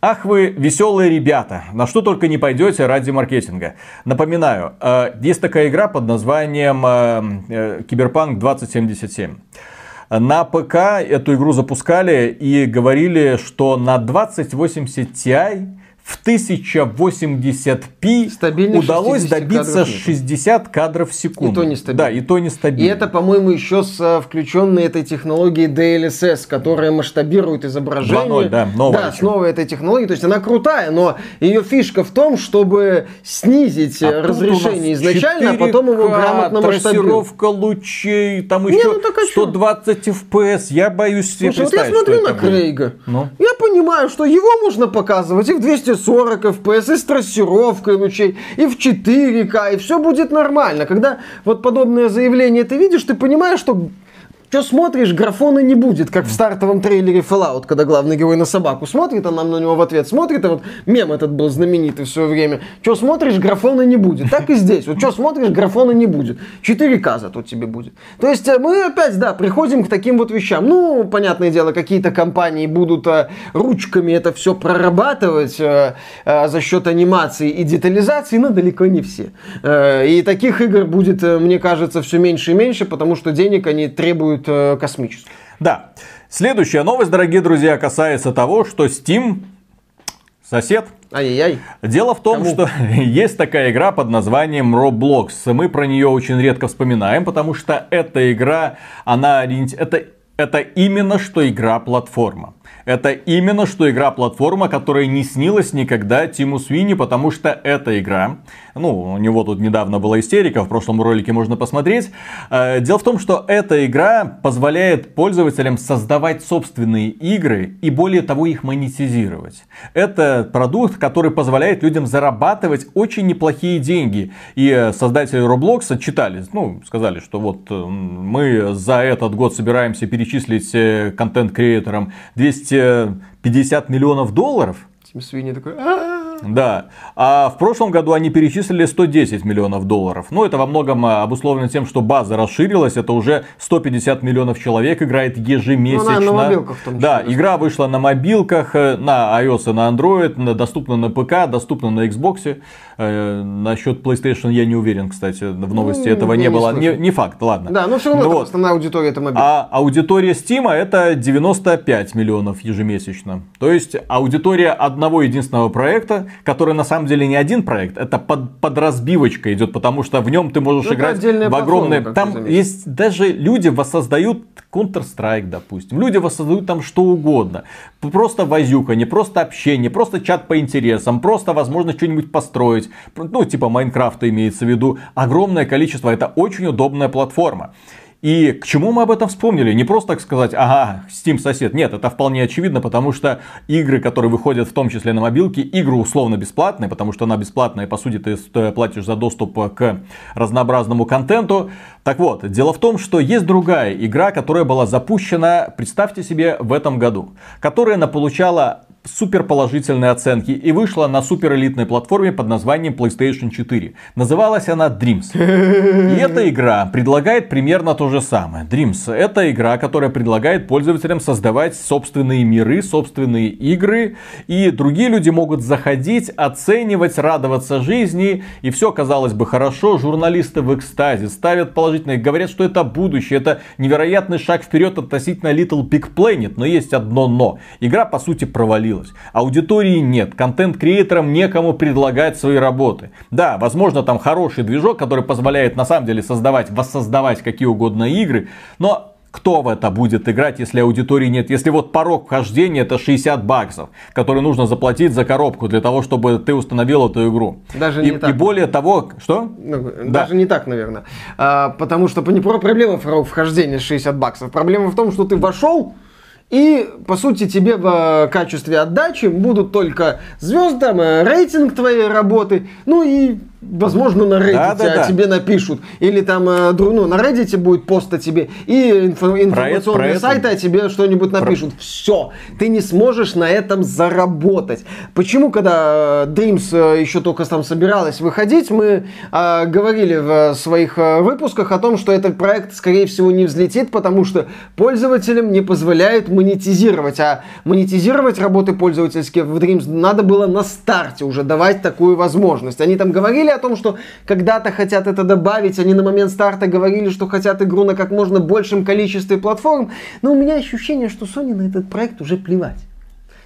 Ах вы веселые ребята, на что только не пойдете ради маркетинга. Напоминаю, э, есть такая игра под названием э, э, Киберпанк 2077. На ПК эту игру запускали и говорили, что на 2080 Ti в 1080p удалось добиться кадров 60 кадров в секунду. И то нестабильно. Да, и то нестабильно. И это, по-моему, еще с э, включенной этой технологией DLSS, которая масштабирует изображение. 2.0, да, новая. Да, с новой этой технологией. То есть она крутая, но ее фишка в том, чтобы снизить а разрешение изначально, а потом его грамотно масштабировать. лучей, там еще Не, ну, так, а 120 FPS. Я боюсь себе Слушай, представить, вот я смотрю на Крейга. Ну? Я понимаю, что его можно показывать и в 200 40 FPS, и с трассировкой лучей, и в 4К, и все будет нормально. Когда вот подобное заявление ты видишь, ты понимаешь, что что смотришь, графона не будет, как в стартовом трейлере Fallout, когда главный герой на собаку смотрит, а нам на него в ответ смотрит, а вот мем этот был знаменитый в свое время. Что смотришь, графона не будет. Так и здесь. Вот что смотришь, графона не будет. 4К зато тебе будет. То есть э, мы опять, да, приходим к таким вот вещам. Ну, понятное дело, какие-то компании будут а, ручками это все прорабатывать а, а, за счет анимации и детализации, но далеко не все. А, и таких игр будет, мне кажется, все меньше и меньше, потому что денег они требуют э, космической. Да. Следующая новость, дорогие друзья, касается того, что Steam сосед. Ай-яй-яй. Дело в том, Кому? что есть такая игра под названием Roblox. Мы про нее очень редко вспоминаем, потому что эта игра, она это, это именно что игра-платформа. Это именно что игра-платформа, которая не снилась никогда Тиму Свини, потому что эта игра, ну, у него тут недавно была истерика, в прошлом ролике можно посмотреть. Э, дело в том, что эта игра позволяет пользователям создавать собственные игры и более того их монетизировать. Это продукт, который позволяет людям зарабатывать очень неплохие деньги. И создатели Roblox отчитались, ну, сказали, что вот э, мы за этот год собираемся перечислить э, контент-креаторам 250 миллионов долларов. Тим Свини такой, да. А в прошлом году они перечислили 110 миллионов долларов. Ну, это во многом а, обусловлено тем, что база расширилась. Это уже 150 миллионов человек играет ежемесячно. Ну, на мобилках в том числе. Да, игра вышла на мобилках, э, на iOS и на Android, доступна на ПК, доступна на Xbox. Э, насчет PlayStation я не уверен, кстати, в новости ну, этого не, было. Не, не факт, ладно. Да, но все равно ну, вот. основная аудитория это мобилка. А аудитория Steam это 95 миллионов ежемесячно. То есть аудитория одного единственного проекта который на самом деле не один проект, это под, под разбивочкой идет, потому что в нем ты можешь ну, играть в огромные... Там есть даже люди воссоздают Counter-Strike, допустим. Люди воссоздают там что угодно. Просто возюка, не просто общение, просто чат по интересам, просто возможность что-нибудь построить. Ну, типа Майнкрафта имеется в виду. Огромное количество. Это очень удобная платформа. И к чему мы об этом вспомнили? Не просто так сказать, ага, Steam сосед. Нет, это вполне очевидно, потому что игры, которые выходят в том числе на мобилке, игры условно бесплатные, потому что она бесплатная, по сути ты платишь за доступ к разнообразному контенту. Так вот, дело в том, что есть другая игра, которая была запущена, представьте себе, в этом году, которая получала супер положительные оценки и вышла на супер элитной платформе под названием PlayStation 4. Называлась она Dreams. И эта игра предлагает примерно то же самое. Dreams это игра, которая предлагает пользователям создавать собственные миры, собственные игры. И другие люди могут заходить, оценивать, радоваться жизни. И все казалось бы хорошо. Журналисты в экстазе ставят положительные, говорят, что это будущее. Это невероятный шаг вперед относительно Little Big Planet. Но есть одно но. Игра по сути провалилась. Аудитории нет. Контент-креаторам некому предлагать свои работы. Да, возможно там хороший движок, который позволяет на самом деле создавать, воссоздавать какие угодно игры. Но кто в это будет играть, если аудитории нет? Если вот порог вхождения это 60 баксов, которые нужно заплатить за коробку для того, чтобы ты установил эту игру. Даже и, не так. и более того, что? Ну, Да. Даже не так, наверное. А, потому что не про проблема вхождения 60 баксов. Проблема в том, что ты вошел, и, по сути, тебе в э, качестве отдачи будут только звезды, там, э, рейтинг твоей работы, ну и, возможно, на Reddit Да-да-да. о тебе напишут. Или там, э, ну, на Reddit будет пост о тебе, и инфо- информационные про это- сайты о тебе что-нибудь напишут. Все, ты не сможешь на этом заработать. Почему, когда э, Dreams э, еще только там собиралась выходить, мы э, говорили в своих выпусках о том, что этот проект, скорее всего, не взлетит, потому что пользователям не позволяют монетизировать. А монетизировать работы пользовательские в Dreams надо было на старте уже давать такую возможность. Они там говорили о том, что когда-то хотят это добавить, они на момент старта говорили, что хотят игру на как можно большем количестве платформ, но у меня ощущение, что Sony на этот проект уже плевать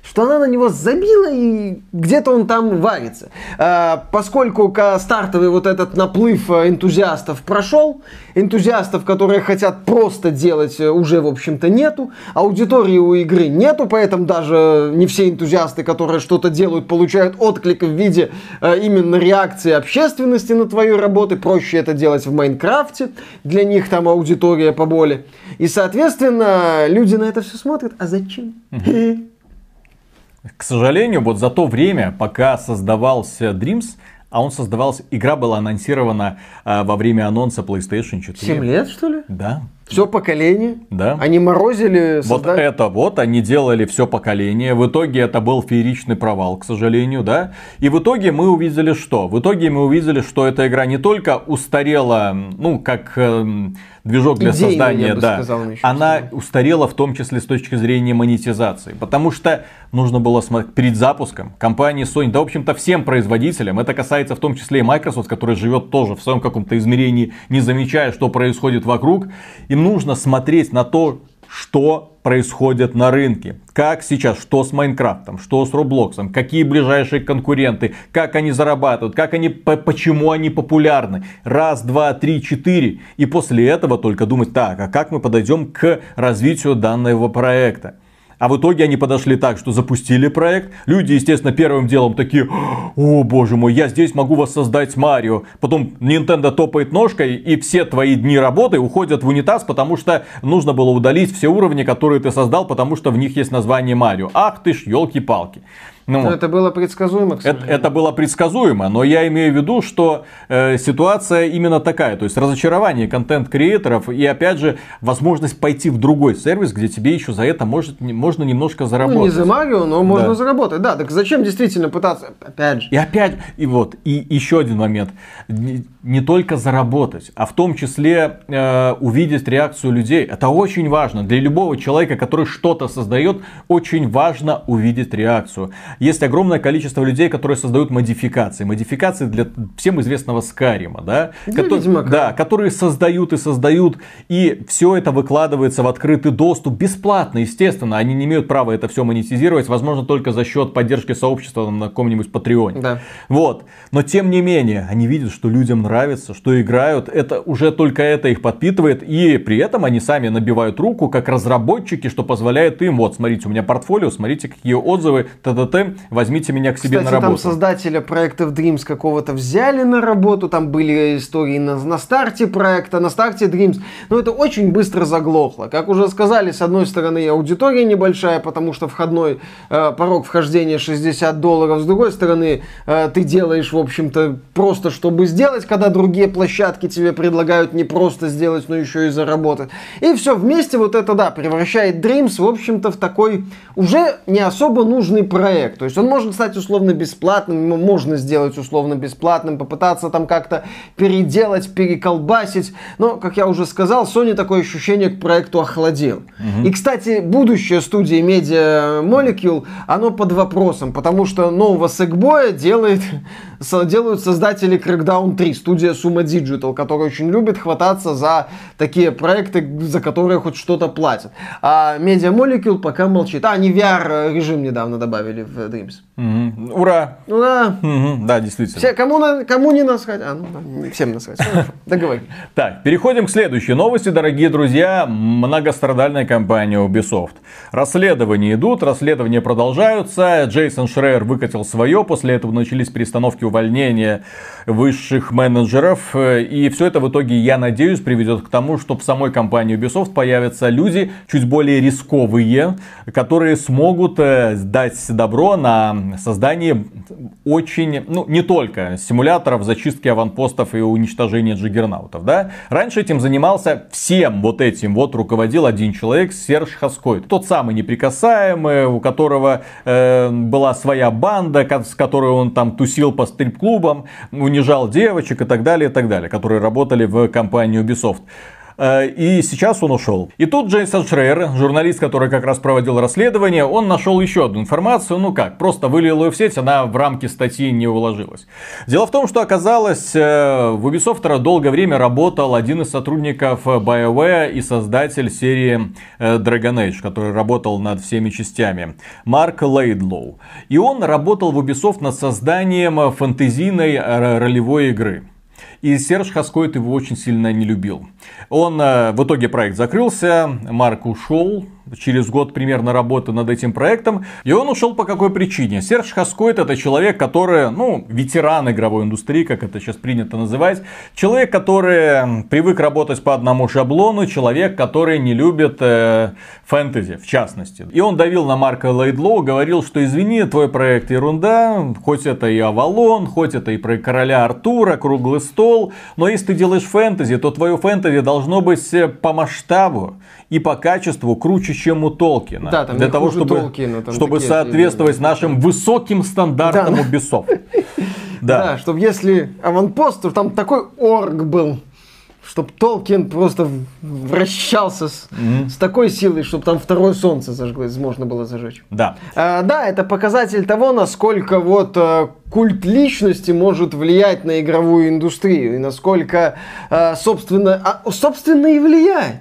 что она на него забила и где-то он там варится. А, поскольку стартовый вот этот наплыв э, энтузиастов прошел, энтузиастов, которые хотят просто делать, э, уже, в общем-то, нету, аудитории у игры нету, поэтому даже не все энтузиасты, которые что-то делают, получают отклик в виде э, именно реакции общественности на твои работы. Проще это делать в Майнкрафте, для них там аудитория поболее. И, соответственно, люди на это все смотрят, а зачем? К сожалению, вот за то время, пока создавался Dreams, а он создавался, игра была анонсирована а, во время анонса PlayStation 4. 7 лет, что ли? Да. Все поколение. Да. Они морозили, Вот создали- это вот, они делали все поколение. В итоге это был фееричный провал, к сожалению, да. И в итоге мы увидели что? В итоге мы увидели, что эта игра не только устарела, ну, как эм, движок для Идейно, создания, да. сказал, она устарела. устарела в том числе с точки зрения монетизации. Потому что нужно было смотреть перед запуском компании Sony, да, в общем-то, всем производителям, это касается в том числе и Microsoft, который живет тоже в своем каком-то измерении, не замечая, что происходит вокруг. Им нужно смотреть на то, что происходит на рынке. Как сейчас, что с Майнкрафтом, что с Роблоксом, какие ближайшие конкуренты, как они зарабатывают, как они, по- почему они популярны. Раз, два, три, четыре. И после этого только думать, так, а как мы подойдем к развитию данного проекта. А в итоге они подошли так, что запустили проект. Люди, естественно, первым делом такие, о боже мой, я здесь могу воссоздать Марио. Потом Nintendo топает ножкой, и все твои дни работы уходят в унитаз, потому что нужно было удалить все уровни, которые ты создал, потому что в них есть название Марио. Ах ты ж, елки-палки. Ну, Но это было предсказуемо, это, это было предсказуемо, но я имею в виду, что э, ситуация именно такая. То есть разочарование контент-креаторов и опять же возможность пойти в другой сервис, где тебе еще за это может, можно немножко Ну, заработать. не за Марио, но можно Да. заработать. Да, так зачем действительно пытаться? Опять же. И опять, и вот, и еще один момент. Не, не только заработать, а в том числе э, увидеть реакцию людей. Это очень важно. Для любого человека, который что-то создает, очень важно увидеть реакцию. Есть огромное количество людей, которые создают модификации. Модификации для всем известного Скарима, да? Для Кото- Ведьмака. да, которые создают и создают, и все это выкладывается в открытый доступ бесплатно, естественно. Они не имеют права это все монетизировать, возможно, только за счет поддержки сообщества на каком-нибудь Патреоне. Да. Вот. Но тем не менее, они видят, что людям нравится, что играют. Это уже только это их подпитывает. И при этом они сами набивают руку, как разработчики, что позволяет им, вот, смотрите, у меня портфолио, смотрите, какие отзывы, Возьмите меня к себе Кстати, на там работу. создателя проектов Dreams какого-то взяли на работу, там были истории на, на старте проекта, на старте Dreams, но это очень быстро заглохло. Как уже сказали, с одной стороны аудитория небольшая, потому что входной э, порог вхождения 60 долларов, с другой стороны э, ты делаешь, в общем-то, просто чтобы сделать, когда другие площадки тебе предлагают не просто сделать, но еще и заработать. И все вместе вот это, да, превращает Dreams, в общем-то, в такой уже не особо нужный проект. То есть он может стать условно бесплатным, ему можно сделать условно бесплатным, попытаться там как-то переделать, переколбасить. Но, как я уже сказал, Sony такое ощущение к проекту охладил. Угу. И, кстати, будущее студии Media Molecule, оно под вопросом, потому что нового Сэкбоя делает, делают создатели Crackdown 3, студия Suma Digital, которая очень любит хвататься за такие проекты, за которые хоть что-то платят. А Media Molecule пока молчит. А, они VR режим недавно добавили в Dreams. Угу. Ура! Ура! Угу. Да, действительно. Все, кому, на, кому не насрать? А, ну, всем насрать. Договорились. Так, переходим к следующей новости, дорогие друзья. Многострадальная компания Ubisoft. Расследования идут, расследования продолжаются. Джейсон Шрейер выкатил свое, после этого начались перестановки увольнения высших менеджеров. И все это в итоге, я надеюсь, приведет к тому, что в самой компании Ubisoft появятся люди чуть более рисковые, которые смогут э, дать добро на создание очень, ну не только симуляторов зачистки аванпостов и уничтожения джиггернаутов, да. Раньше этим занимался всем вот этим вот руководил один человек, Серж Хаской. Тот самый неприкасаемый, у которого э, была своя банда, с которой он там тусил по стрип-клубам, унижал девочек и так далее, и так далее, которые работали в компании Ubisoft. Э, и сейчас он ушел. И тут Джейсон Шрейер, журналист, который как раз проводил расследование, он нашел еще одну информацию. Ну как, просто вылил ее в сеть, она в рамки статьи не уложилась. Дело в том, что оказалось, э, в Ubisoft долгое время работал один из сотрудников BioWare и создатель серии э, Dragon Age, который работал над всеми частями. Марк Лейдлоу. И он работал в Ubisoft над созданием фэнтезийной ролевой игры. И Серж Хаскоид его очень сильно не любил. Он, э, в итоге проект закрылся, Марк ушел, через год примерно работы над этим проектом. И он ушел по какой причине? Серж Хаскоид это человек, который, ну, ветеран игровой индустрии, как это сейчас принято называть. Человек, который привык работать по одному шаблону. Человек, который не любит э, фэнтези, в частности. И он давил на Марка Лейдлоу, говорил, что извини, твой проект ерунда. Хоть это и Авалон, хоть это и про короля Артура, круглый стол. Но если ты делаешь фэнтези, то твое фэнтези должно быть э, по масштабу и по качеству круче, чем у Толкина. Да, там для того, чтобы, Толкина, там чтобы соответствовать фильмы. нашим высоким стандартам да. Ubisoft. Да. да, чтобы если аванпост, то там такой орг был чтобы Толкин просто вращался с, mm-hmm. с такой силой, чтобы там второе солнце зажглось, можно было зажечь. Да. А, да, это показатель того, насколько вот а, культ личности может влиять на игровую индустрию и насколько, а, собственно, а, собственно и влияет.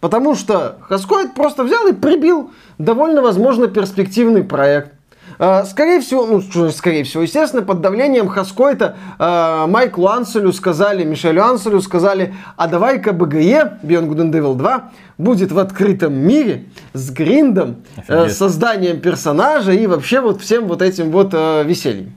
Потому что Хаскоид просто взял и прибил довольно, возможно, перспективный проект. А, скорее всего, ну, скорее всего, естественно, под давлением Хаскоита э, Майклу Анселю сказали, Мишелю Анселю сказали, а давай-ка БГЕ, Beyond Good and Evil 2, будет в открытом мире с гриндом, э, созданием персонажа и вообще вот всем вот этим вот э, весельем.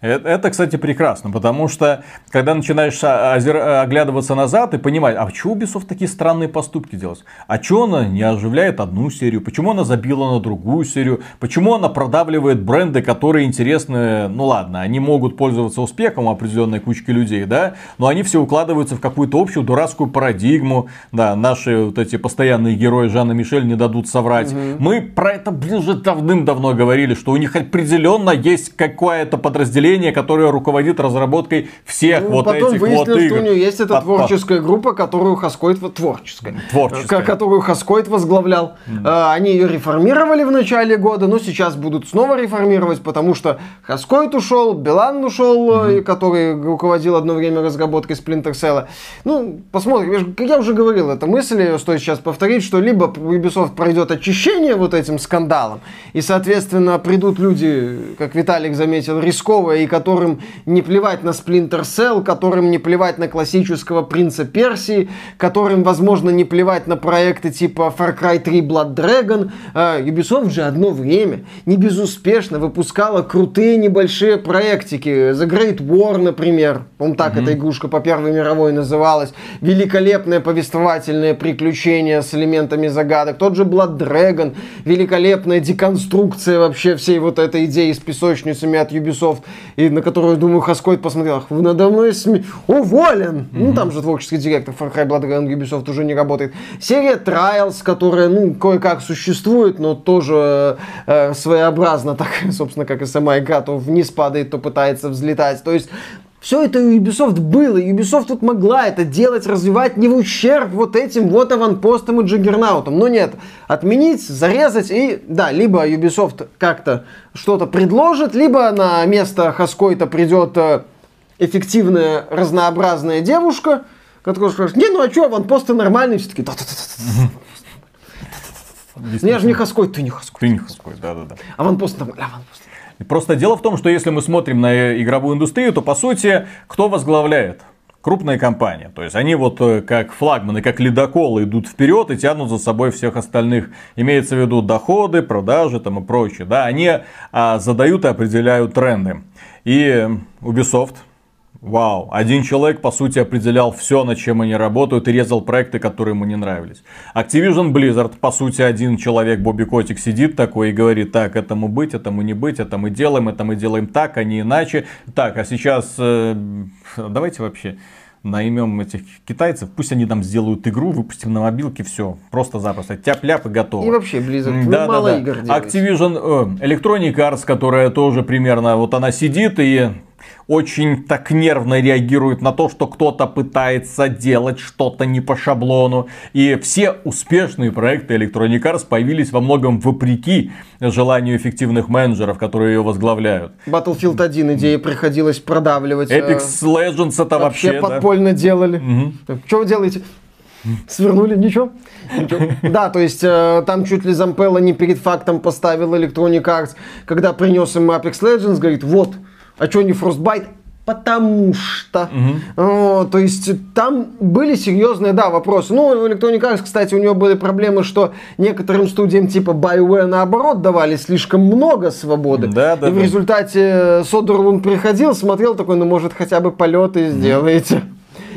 Это, кстати, прекрасно, потому что, когда начинаешь оглядываться назад и понимать, а почему Ubisoft такие странные поступки делает? А что она не оживляет одну серию? Почему она забила на другую серию? Почему она продавливает бренды, которые интересны? Ну ладно, они могут пользоваться успехом определенной кучки людей, да, но они все укладываются в какую-то общую дурацкую парадигму. Да, наши вот эти постоянные герои Жанна Мишель не дадут соврать. Угу. Мы про это ближе давным-давно говорили, что у них определенно есть какое-то подразделение подразделение, которое руководит разработкой всех ну, вот потом этих вот игр. что у нее есть эта Под... творческая группа, которую Хаскоид... Творческая. Творческая. Которую Хаскоид возглавлял. Mm. Они ее реформировали в начале года, но сейчас будут снова реформировать, потому что Хаскоид ушел, Билан ушел, mm-hmm. который руководил одно время разработкой Splinter Cell. Ну, посмотрим. Как я уже говорил, эта мысль, ее стоит сейчас повторить, что либо Ubisoft пройдет очищение вот этим скандалом, и, соответственно, придут люди, как Виталик заметил, рисковые, и которым не плевать на Splinter Cell, которым не плевать на классического принца Персии, которым, возможно, не плевать на проекты типа Far Cry 3 Blood Dragon. А, Ubisoft же одно время не безуспешно выпускала крутые небольшие проектики. The Great War, например. по так mm-hmm. эта игрушка по Первой мировой называлась. Великолепное повествовательное приключение с элементами загадок. Тот же Blood Dragon. Великолепная деконструкция вообще всей вот этой идеи с песочницами от Ubisoft. И на которую, думаю, Хаскойт посмотрел, вы надо мной сме... Уволен! Mm-hmm. Ну, там же творческий директор Far Cry Blood Dragon Ubisoft уже не работает. Серия Trials, которая, ну, кое-как существует, но тоже э, своеобразно, так, собственно, как и сама игра, то вниз падает, то пытается взлетать. То есть все это у Ubisoft было, Ubisoft тут могла это делать, развивать не в ущерб вот этим вот аванпостам и джиггернаутам. Но нет, отменить, зарезать и, да, либо Ubisoft как-то что-то предложит, либо на место Хаскойта придет э, эффективная, разнообразная девушка, которая скажет, не, ну а что, аванпосты нормальные, все таки я же не Хаскойт, ты не Хаскойт. Ты не Хаскойт, да-да-да. Аванпост нормальный, аванпост. Просто дело в том, что если мы смотрим на игровую индустрию, то по сути, кто возглавляет? крупные компании. То есть они вот э, как флагманы, как ледоколы идут вперед и тянут за собой всех остальных. Имеется в виду доходы, продажи там и прочее. Да, они а, задают и определяют тренды. И Ubisoft Вау, один человек, по сути, определял все, над чем они работают, и резал проекты, которые ему не нравились. Activision Blizzard, по сути, один человек, Бобби Котик, сидит такой и говорит, так, этому быть, этому не быть, это мы делаем, это мы делаем так, а не иначе. Так, а сейчас э, давайте вообще наймем этих китайцев, пусть они там сделают игру, выпустим на мобилке, все, просто-запросто, тяп-ляп и готово. И вообще Blizzard да, мало да, игр да. Activision, э, Electronic Arts, которая тоже примерно, вот она сидит и очень так нервно реагирует на то, что кто-то пытается делать что-то не по шаблону. И все успешные проекты Electronic Arts появились во многом вопреки желанию эффективных менеджеров, которые ее возглавляют. Battlefield 1 идея приходилось продавливать. Э, Legends это вообще, вообще подпольно да? делали. Угу. Что вы делаете? Свернули, ничего. ничего. Да, то есть э, там чуть ли Зампелла не перед фактом поставил Electronic Arts, когда принес им Apex Legends, говорит, вот, а что не Frostbite? Потому что. Угу. О, то есть там были серьезные, да, вопросы. Ну, у Electronic Arts, кстати, у него были проблемы, что некоторым студиям типа BioWare наоборот давали слишком много свободы. Да, да, и да. в результате Содорлун приходил, смотрел такой, ну, может, хотя бы полеты сделаете.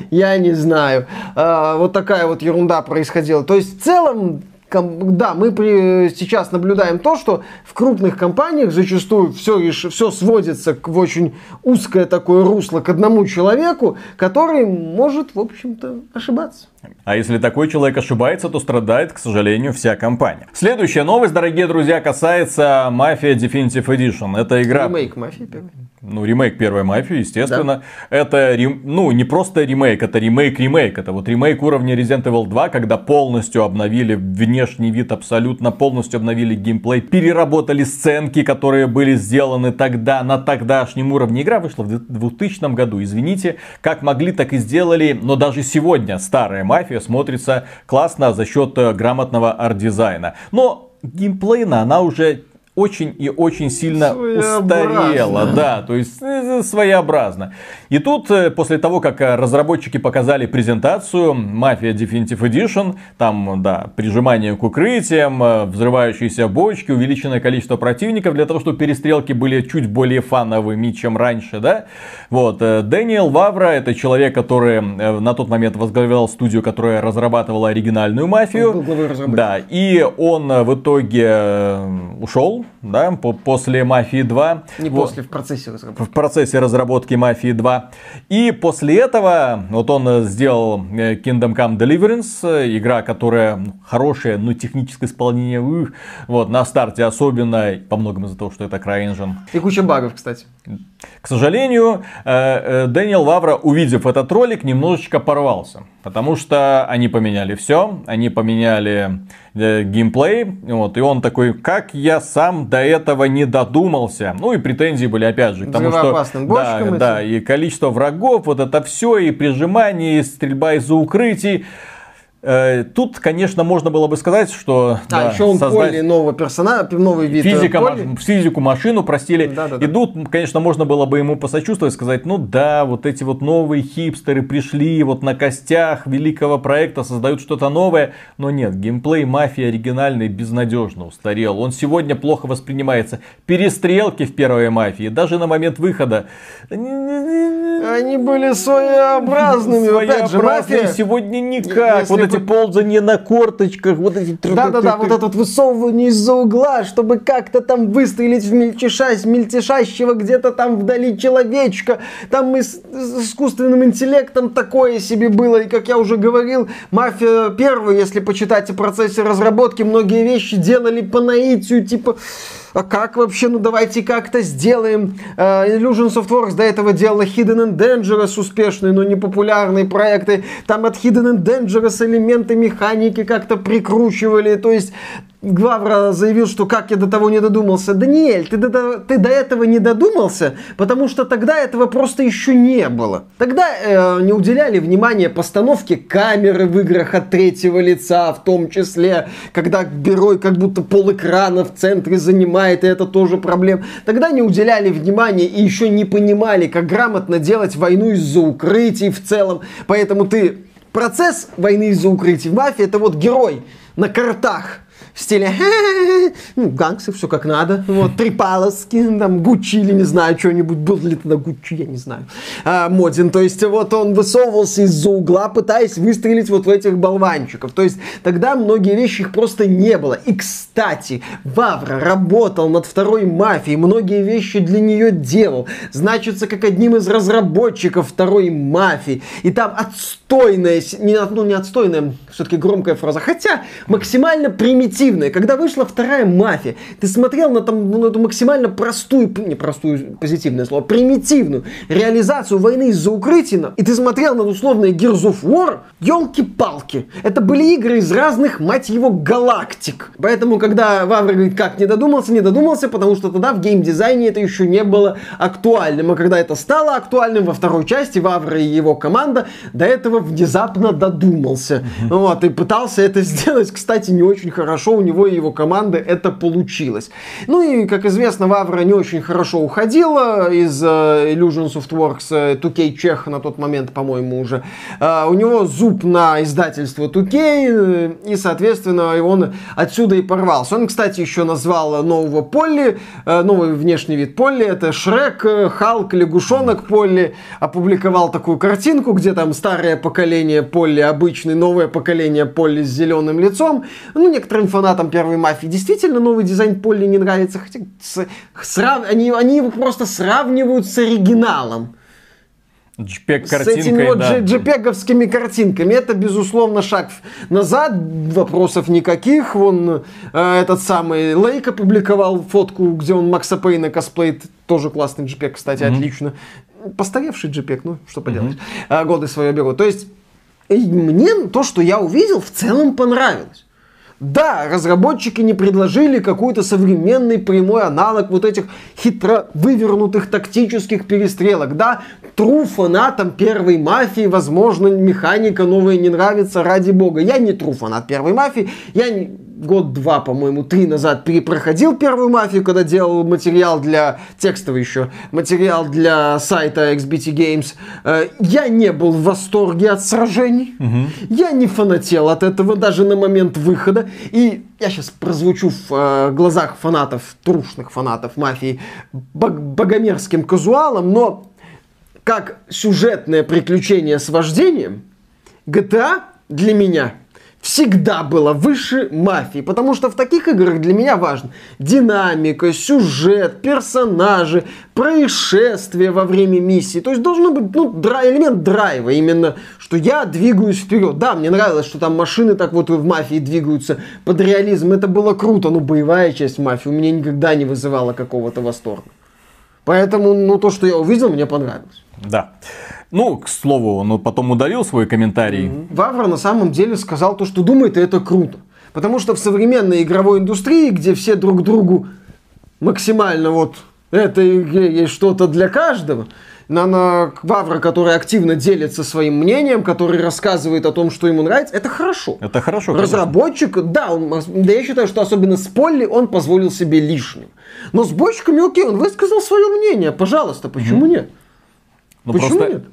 Я не знаю. А, вот такая вот ерунда происходила. То есть в целом да, мы при, сейчас наблюдаем то, что в крупных компаниях зачастую все, все сводится к, в очень узкое такое русло к одному человеку, который может, в общем-то, ошибаться. А если такой человек ошибается, то страдает, к сожалению, вся компания. Следующая новость, дорогие друзья, касается Mafia Definitive Edition. Это игра... Ремейк Мафии первый. Ну, ремейк первой мафии, естественно. Да. Это, ну, не просто ремейк, это ремейк-ремейк. Это вот ремейк уровня Resident Evil 2, когда полностью обновили внешний вид, абсолютно полностью обновили геймплей, переработали сценки, которые были сделаны тогда на тогдашнем уровне. Игра вышла в 2000 году, извините. Как могли, так и сделали. Но даже сегодня старая мафия смотрится классно за счет э, грамотного арт-дизайна. Но геймплейно она уже очень и очень сильно устарела, да, то есть э, своеобразно. И тут, э, после того, как э, разработчики показали презентацию Mafia Definitive Edition, там, да, прижимание к укрытиям, взрывающиеся бочки, увеличенное количество противников для того, чтобы перестрелки были чуть более фановыми, чем раньше, да. Вот, Дэниел Вавра, это человек, который на тот момент возглавлял студию, которая разрабатывала оригинальную мафию. Да, и он в итоге ушел да, после Мафии 2. Не вот, после, в процессе разработки. В процессе разработки Мафии 2. И после этого вот он сделал э, Kingdom Come Deliverance, игра, которая хорошая, но техническое исполнение, ух, вот, на старте особенно, по многому из-за того, что это CryEngine. И куча багов, кстати. К сожалению, э, э, Дэниел Вавра, увидев этот ролик, немножечко порвался. Потому что они поменяли все, они поменяли э, геймплей, вот, и он такой, как я сам до этого не додумался. Ну и претензии были опять же к тому, что да, да, и количество врагов, вот это все, и прижимание, и стрельба из-за укрытий. Э, тут, конечно, можно было бы сказать, что... А, да, еще он создать... поле нового персонажа, новый вид э, Физика, поли. Физику, машину простили. Да, да, да. И тут, конечно, можно было бы ему посочувствовать, сказать, ну да, вот эти вот новые хипстеры пришли вот на костях великого проекта, создают что-то новое. Но нет, геймплей мафии оригинальный безнадежно устарел. Он сегодня плохо воспринимается. Перестрелки в первой мафии, даже на момент выхода... Они были своеобразными. Опять же, мафия... сегодня никак. Если эти ползания на корточках, вот эти... Да-да-да, вот это вот высовывание из-за угла, чтобы как-то там выстрелить в мельтеша, мельтешащего где-то там вдали человечка. Там мы с, с искусственным интеллектом такое себе было. И, как я уже говорил, Мафия первая, если почитать о процессе разработки, многие вещи делали по наитию, типа а как вообще, ну давайте как-то сделаем. Uh, Illusion Softworks до этого делала Hidden and Dangerous успешные, но не популярные проекты. Там от Hidden and Dangerous элементы механики как-то прикручивали. То есть Гвавра заявил, что как я до того не додумался. Даниэль, ты до, ты до этого не додумался, потому что тогда этого просто еще не было. Тогда э, не уделяли внимания постановке камеры в играх от третьего лица, в том числе, когда герой как будто пол экрана в центре занимает, и это тоже проблем. Тогда не уделяли внимания и еще не понимали, как грамотно делать войну из-за укрытий в целом. Поэтому ты процесс войны из-за укрытий в мафии это вот герой на картах в стиле ну, гангсы, все как надо. Вот, три полоски, там, Гуччи или не знаю, что-нибудь. Был ли тогда Гуччи, я не знаю. А, Модин, то есть, вот он высовывался из-за угла, пытаясь выстрелить вот в этих болванчиков. То есть, тогда многие вещи их просто не было. И, кстати, Вавра работал над второй мафией, многие вещи для нее делал. Значится, как одним из разработчиков второй мафии. И там отстойная, не, ну, не отстойная, все-таки громкая фраза, хотя максимально примитивная позитивное. Когда вышла вторая мафия, ты смотрел на там, ну, эту максимально простую, не простую, позитивное слово, примитивную реализацию войны из-за укрытия, и ты смотрел на условные Gears of War, елки-палки. Это были игры из разных, мать его, галактик. Поэтому, когда Вавр говорит, как не додумался, не додумался, потому что тогда в геймдизайне это еще не было актуальным. А когда это стало актуальным во второй части, Вавр и его команда до этого внезапно додумался. Вот, и пытался это сделать, кстати, не очень хорошо хорошо у него и его команды это получилось. Ну и, как известно, Вавра не очень хорошо уходила из uh, Illusion Softworks, 2K Чех на тот момент, по-моему, уже. Uh, у него зуб на издательство 2K, э, и, соответственно, он отсюда и порвался. Он, кстати, еще назвал нового Полли, новый внешний вид Полли, это Шрек, Халк, лягушонок Полли, опубликовал такую картинку, где там старое поколение Полли, обычный, новое поколение Полли с зеленым лицом. Ну, некоторым фанатам первой мафии действительно новый дизайн Полли не нравится, хотя с, срав, они, они его просто сравнивают с оригиналом. JPEG с этими вот да. JPEG-овскими картинками. Это, безусловно, шаг назад. Вопросов никаких. Вон э, этот самый Лейк опубликовал фотку, где он Макса Пейна косплеит. Тоже классный JPEG, кстати, mm-hmm. отлично. Постаревший JPEG, ну, что поделать. Mm-hmm. Годы свои беру. То есть, мне то, что я увидел, в целом понравилось. Да, разработчики не предложили какой-то современный прямой аналог вот этих хитро вывернутых тактических перестрелок. Да, тру фанатам первой мафии, возможно, механика новая не нравится, ради бога. Я не тру фанат первой мафии, я не год-два, по-моему, три назад перепроходил первую мафию, когда делал материал для текстовый еще, материал для сайта XBT Games. Э, я не был в восторге от сражений. Угу. Я не фанател от этого даже на момент выхода. И я сейчас прозвучу в э, глазах фанатов, трушных фанатов мафии, богомерзким казуалом, но как сюжетное приключение с вождением, GTA для меня всегда было выше мафии, потому что в таких играх для меня важно динамика, сюжет, персонажи, происшествия во время миссии. То есть должен быть ну, драй, элемент драйва, именно, что я двигаюсь вперед. Да, мне нравилось, что там машины так вот в мафии двигаются под реализм, это было круто, но боевая часть мафии у меня никогда не вызывала какого-то восторга. Поэтому, ну, то, что я увидел, мне понравилось. Да. Ну, к слову, он потом удалил свой комментарий. Mm-hmm. Вавра на самом деле сказал то, что думает, и это круто. Потому что в современной игровой индустрии, где все друг другу максимально вот игре есть что-то для каждого, на, на Вавра, который активно делится своим мнением, который рассказывает о том, что ему нравится, это хорошо. Это хорошо. Разработчик, конечно. да, он, да, я считаю, что особенно с Полли он позволил себе лишним. Но с бочками, окей, он высказал свое мнение, пожалуйста, почему mm-hmm. нет? Ну, почему просто... нет?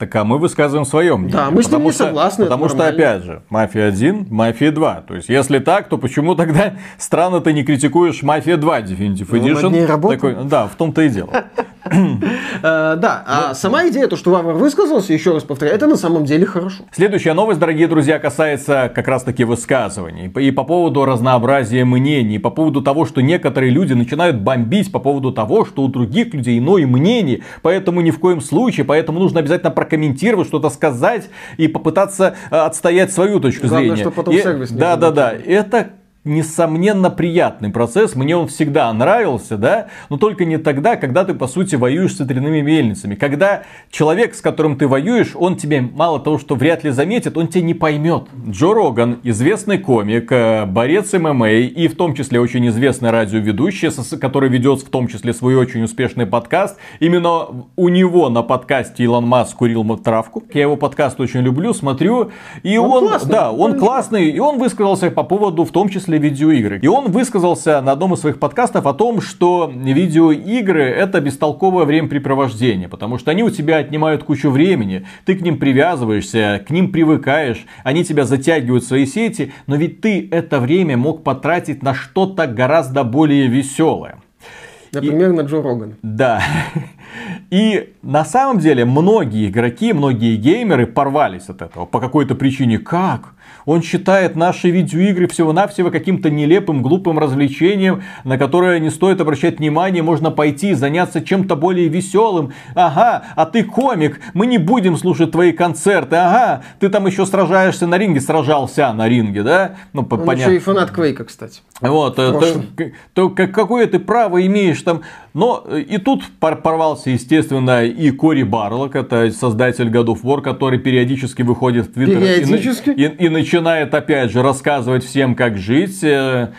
Так а мы высказываем свое мнение. Да, мы с ним не что, согласны. Потому что, опять же, Мафия 1, Мафия 2. То есть, если так, то почему тогда странно ты не критикуешь Мафия 2 Definitive ну, Edition? Ней Такой, да, в том-то и дело. Э, да, а сама идея, то, что Варвар высказался, еще раз повторяю, это на самом деле хорошо. Следующая новость, дорогие друзья, касается как раз-таки высказываний. И по поводу разнообразия мнений, по поводу того, что некоторые люди начинают бомбить по поводу того, что у других людей иное мнение, поэтому ни в коем случае, поэтому нужно обязательно прокомментировать, что-то сказать и попытаться э, отстоять свою точку Главное, зрения. чтобы потом И- сервис не Да, да, да. Это несомненно приятный процесс, мне он всегда нравился, да, но только не тогда, когда ты по сути воюешь с ветряными мельницами, когда человек, с которым ты воюешь, он тебе мало того, что вряд ли заметит, он тебя не поймет. Джо Роган, известный комик, э, борец ММА и в том числе очень известный радиоведущий, который ведет в том числе свой очень успешный подкаст, именно у него на подкасте Илон Маск курил травку, я его подкаст очень люблю, смотрю, и Он он, классный, да, он классный, и он высказался по поводу в том числе видеоигры. И он высказался на одном из своих подкастов о том, что видеоигры это бестолковое времяпрепровождение, потому что они у тебя отнимают кучу времени, ты к ним привязываешься, к ним привыкаешь, они тебя затягивают в свои сети, но ведь ты это время мог потратить на что-то гораздо более веселое. Например, на Джо Рогана. Да. И на самом деле многие игроки, многие геймеры порвались от этого по какой-то причине. Как? Он считает наши видеоигры всего-навсего каким-то нелепым, глупым развлечением, на которое не стоит обращать внимание, можно пойти и заняться чем-то более веселым. Ага, а ты комик, мы не будем слушать твои концерты. Ага, ты там еще сражаешься на ринге, сражался на ринге, да? Ну, по- Он понятно. еще и фанат Квейка, кстати. Вот, э, то, то как- какое ты право имеешь там. Но э, и тут пор- порвался, естественно, и Кори Барлок, это создатель God of War, который периодически выходит в Твиттер и Периодически? и, и начинает опять же рассказывать всем, как жить, э,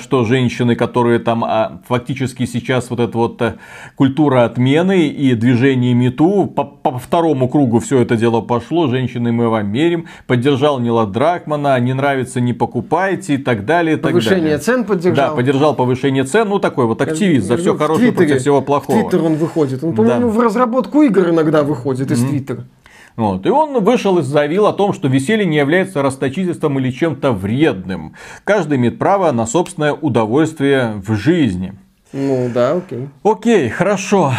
что женщины, которые там а, фактически сейчас вот эта вот э, культура отмены и движение МИТУ, по, по второму кругу все это дело пошло, женщины мы вам мерим, поддержал Нила Дракмана, не нравится не покупайте и так далее. и так Повышение далее. цен поддержал. Да, поддержал повышение цен, ну такой вот активист за все В хорошее Твиттере- против всего В плохого. Твиттер он выходит. Он, по-моему, Да. в разработку игр иногда выходит из Твиттера. Вот. И он вышел и заявил о том, что веселье не является расточительством или чем-то вредным. Каждый имеет право на собственное удовольствие в жизни. Ну да, окей. Окей, хорошо.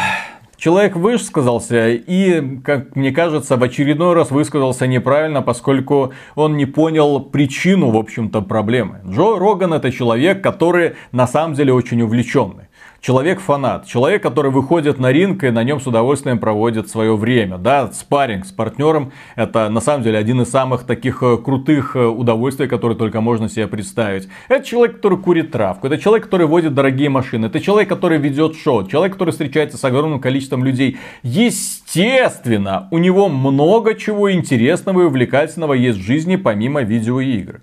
Человек высказался и, как мне кажется, в очередной раз высказался неправильно, поскольку он не понял причину, в общем-то, проблемы. Джо Роган это человек, который на самом деле очень увлеченный. Человек-фанат, человек, который выходит на ринг и на нем с удовольствием проводит свое время. Да, спарринг с партнером это на самом деле один из самых таких э, крутых э, удовольствий, которые только можно себе представить. Это человек, который курит травку, это человек, который водит дорогие машины, это человек, который ведет шоу, человек, который встречается с огромным количеством людей. Естественно, у него много чего интересного и увлекательного есть в жизни помимо видеоигр.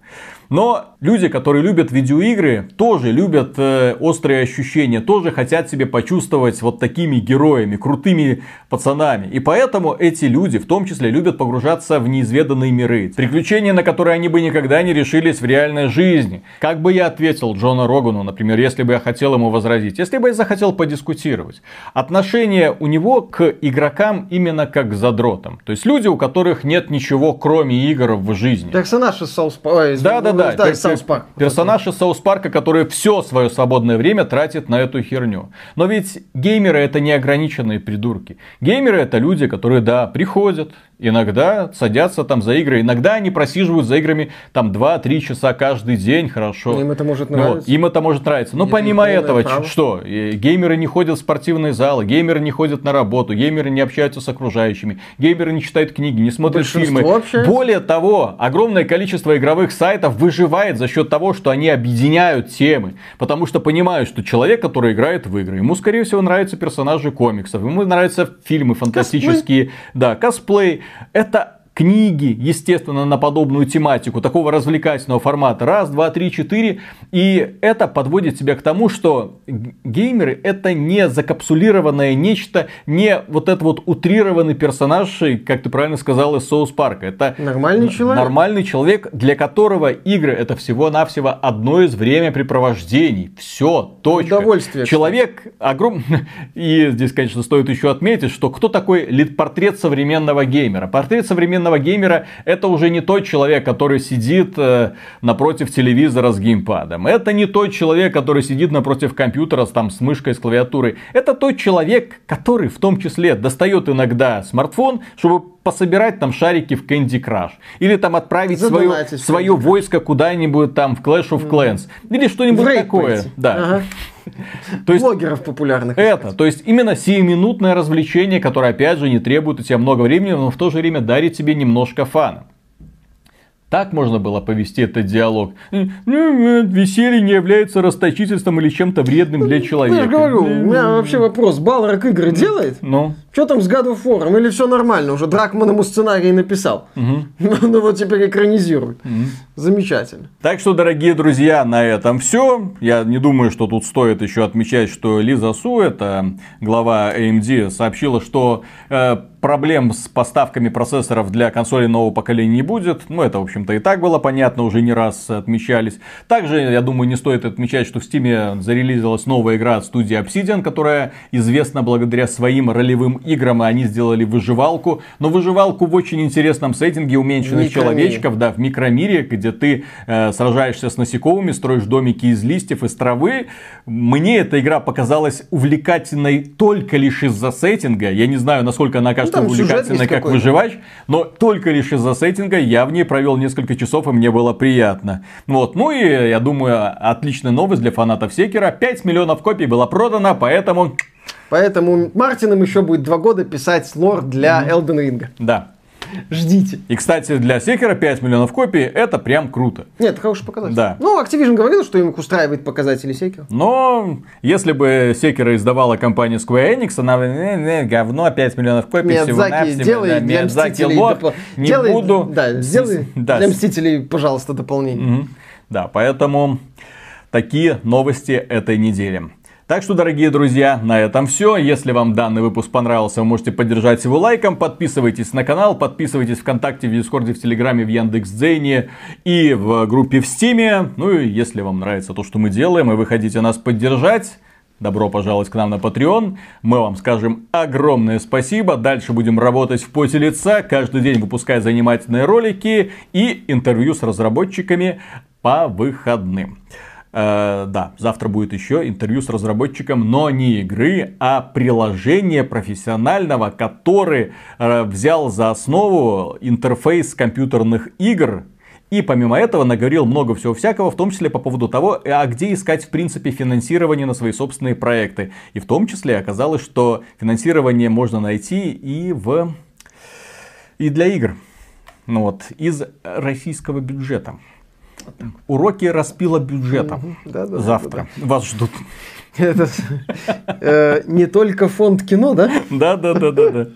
Но люди, которые любят видеоигры, тоже любят э, острые ощущения, тоже хотят себе почувствовать вот такими героями, крутыми пацанами. И поэтому эти люди в том числе любят погружаться в неизведанные миры. Приключения, на которые они бы никогда не решились в реальной жизни. Как бы я ответил Джона Рогану, например, если бы я хотел ему возразить, если бы я захотел подискутировать. Отношение у него к игрокам именно как к задротам. То есть люди, у которых нет ничего кроме игр в жизни. Персонаж из South Park а. Да, да, да. из South Park а. Персонаж из South Park а, который все свое свободное время тратит на эту херню. Но ведь геймеры это не ограниченные придурки. Геймеры это люди, которые, да, приходят, иногда садятся там за игры, иногда они просиживают за играми там 2-3 часа каждый день, хорошо. Им это может Вот, нравиться. им это может нравиться. Но Это помимо этого, право. что? Э, Геймеры не ходят в спортивные залы, геймеры не ходят на работу, геймеры не общаются с окружающими, геймеры не читают книги, не смотрят Большинство фильмы. общается. Более того, огромное количество игровых сайтов выживает за счет того, что они объединяют темы. Потому что понимают, что человек, который играет в игры, ему, скорее всего, нравятся персонажи комиксов, ему нравятся фильмы фантастические, да, косплей. Это книги, естественно, на подобную тематику, такого развлекательного формата. Раз, два, три, четыре. И это подводит тебя к тому, что геймеры это не закапсулированное нечто, не вот этот вот утрированный персонаж, как ты правильно сказал, из Соус Парка. Это Нормальный человек. Нормальный человек, для которого игры это всего-навсего одно из времяпрепровождений. Все, точка. Удовольствие, Человек огромный... И здесь, конечно, стоит еще отметить, что кто такой портрет современного геймера? Портрет современного профессионального геймера это уже не тот человек, который сидит э, напротив телевизора с геймпадом. Это не тот человек, который сидит напротив компьютера с, там, с мышкой, с клавиатурой. Это тот человек, который в том числе достает иногда смартфон, чтобы пособирать там шарики в Candy Crush. Или там отправить свое, свое войско куда-нибудь там в Clash of Clans. Или что-нибудь такое. Пойти. Да. Ага. То есть, Блогеров популярных. Это, то есть именно сиюминутное развлечение, которое опять же не требует у тебя много времени, но в то же время дарит тебе немножко фана. Так можно было повести этот диалог. Ну, веселье не является расточительством или чем-то вредным для человека. Я же говорю, у меня вообще вопрос. Балрак игры делает? Ну. Что там с God of War? Или все нормально? Уже Дракман ему сценарий написал. Угу. Ну вот теперь экранизирует. Угу. Замечательно. Так что, дорогие друзья, на этом все. Я не думаю, что тут стоит еще отмечать, что Лиза Су, это глава AMD, сообщила, что э, проблем с поставками процессоров для консолей нового поколения не будет. Ну, это, в общем-то, и так было понятно, уже не раз отмечались. Также, я думаю, не стоит отмечать, что в Steam зарелизилась новая игра от студии Obsidian, которая известна благодаря своим ролевым играм, и они сделали выживалку. Но выживалку в очень интересном сеттинге уменьшенных человечков, да, в микромире, где ты э, сражаешься с насекомыми, строишь домики из листьев, из травы. Мне эта игра показалась увлекательной только лишь из-за сеттинга. Я не знаю, насколько она окажется ну, увлекательной как выживач, но только лишь из-за сеттинга я в ней провел несколько часов, и мне было приятно. Вот. Ну и, я думаю, отличная новость для фанатов Секера. 5 миллионов копий было продано, поэтому... Поэтому Мартином еще будет два года писать лор для mm-hmm. Elden Ring. Да. Ждите. И, кстати, для Секера 5 миллионов копий это прям круто. Нет, хороший показатель. Да. Ну, Activision говорил, что им устраивает показатели Секера. Но если бы Секера издавала компания Square Enix, она бы, не, не, говно, 5 миллионов копий Миядзаки, всего на делай да, для Мстителей лот, доп... не делай, буду. Да, сделай да. для Мстителей, пожалуйста, дополнение. Угу. Да, поэтому такие новости этой недели. Так что, дорогие друзья, на этом все. Если вам данный выпуск понравился, вы можете поддержать его лайком. Подписывайтесь на канал, подписывайтесь ВКонтакте, в Дискорде, в Телеграме, в Яндекс.Дзене и в группе в Стиме. Ну и если вам нравится то, что мы делаем, и вы хотите нас поддержать, Добро пожаловать к нам на Patreon. Мы вам скажем огромное спасибо. Дальше будем работать в поте лица. Каждый день выпускать занимательные ролики и интервью с разработчиками по выходным. Э, да, завтра будет еще интервью с разработчиком, но не игры, а приложения профессионального, который э, взял за основу интерфейс компьютерных игр и помимо этого наговорил много всего всякого, в том числе по поводу того, а где искать в принципе финансирование на свои собственные проекты. И в том числе оказалось, что финансирование можно найти и в и для игр. Ну вот, из российского бюджета. Уроки распила бюджета. Да, да, Завтра да, да. вас ждут. Это э, не только фонд кино, да? Да, да, да, да, да.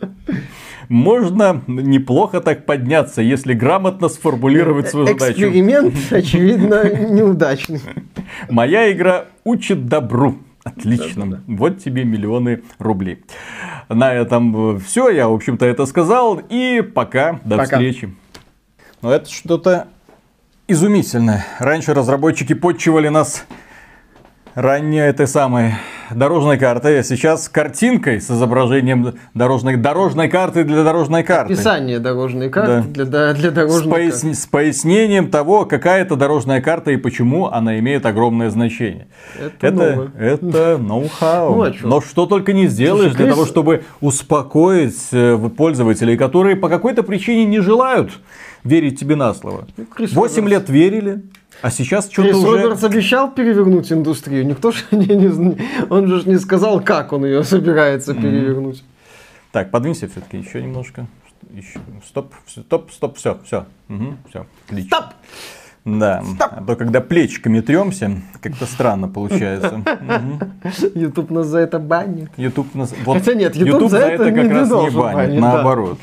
Можно неплохо так подняться, если грамотно сформулировать свою задачу. Эксперимент, очевидно, неудачный. Моя игра учит добру. Отлично. Да, да, да. Вот тебе миллионы рублей. На этом все. Я, в общем-то, это сказал. И пока. До пока. встречи. Ну, это что-то изумительно. Раньше разработчики подчивали нас ранее этой самой дорожной картой, а сейчас картинкой с изображением дорожной, дорожной карты для дорожной карты. Описание дорожной карты да. для, для дорожной с пояс, карты. С пояснением того, какая это дорожная карта и почему она имеет огромное значение. Это, это, это ноу-хау. Ну, а Но что только не сделаешь Слушай, для того, чтобы успокоить э, пользователей, которые по какой-то причине не желают верить тебе на слово. Ну, Восемь лет верили, а сейчас что-то уже... Робертс обещал перевернуть индустрию. Никто же не, не, он же не сказал, как он ее собирается перевернуть. Так, подвинься все-таки еще немножко. Еще. Стоп, стоп, стоп, все, все. Угу, все, отлично. Стоп! Да, Стоп! а то когда плечиками тремся, как-то странно получается. Ютуб нас за это банит. Ютуб нас... Вот, Хотя нет, Ютуб за это как раз не банит, наоборот.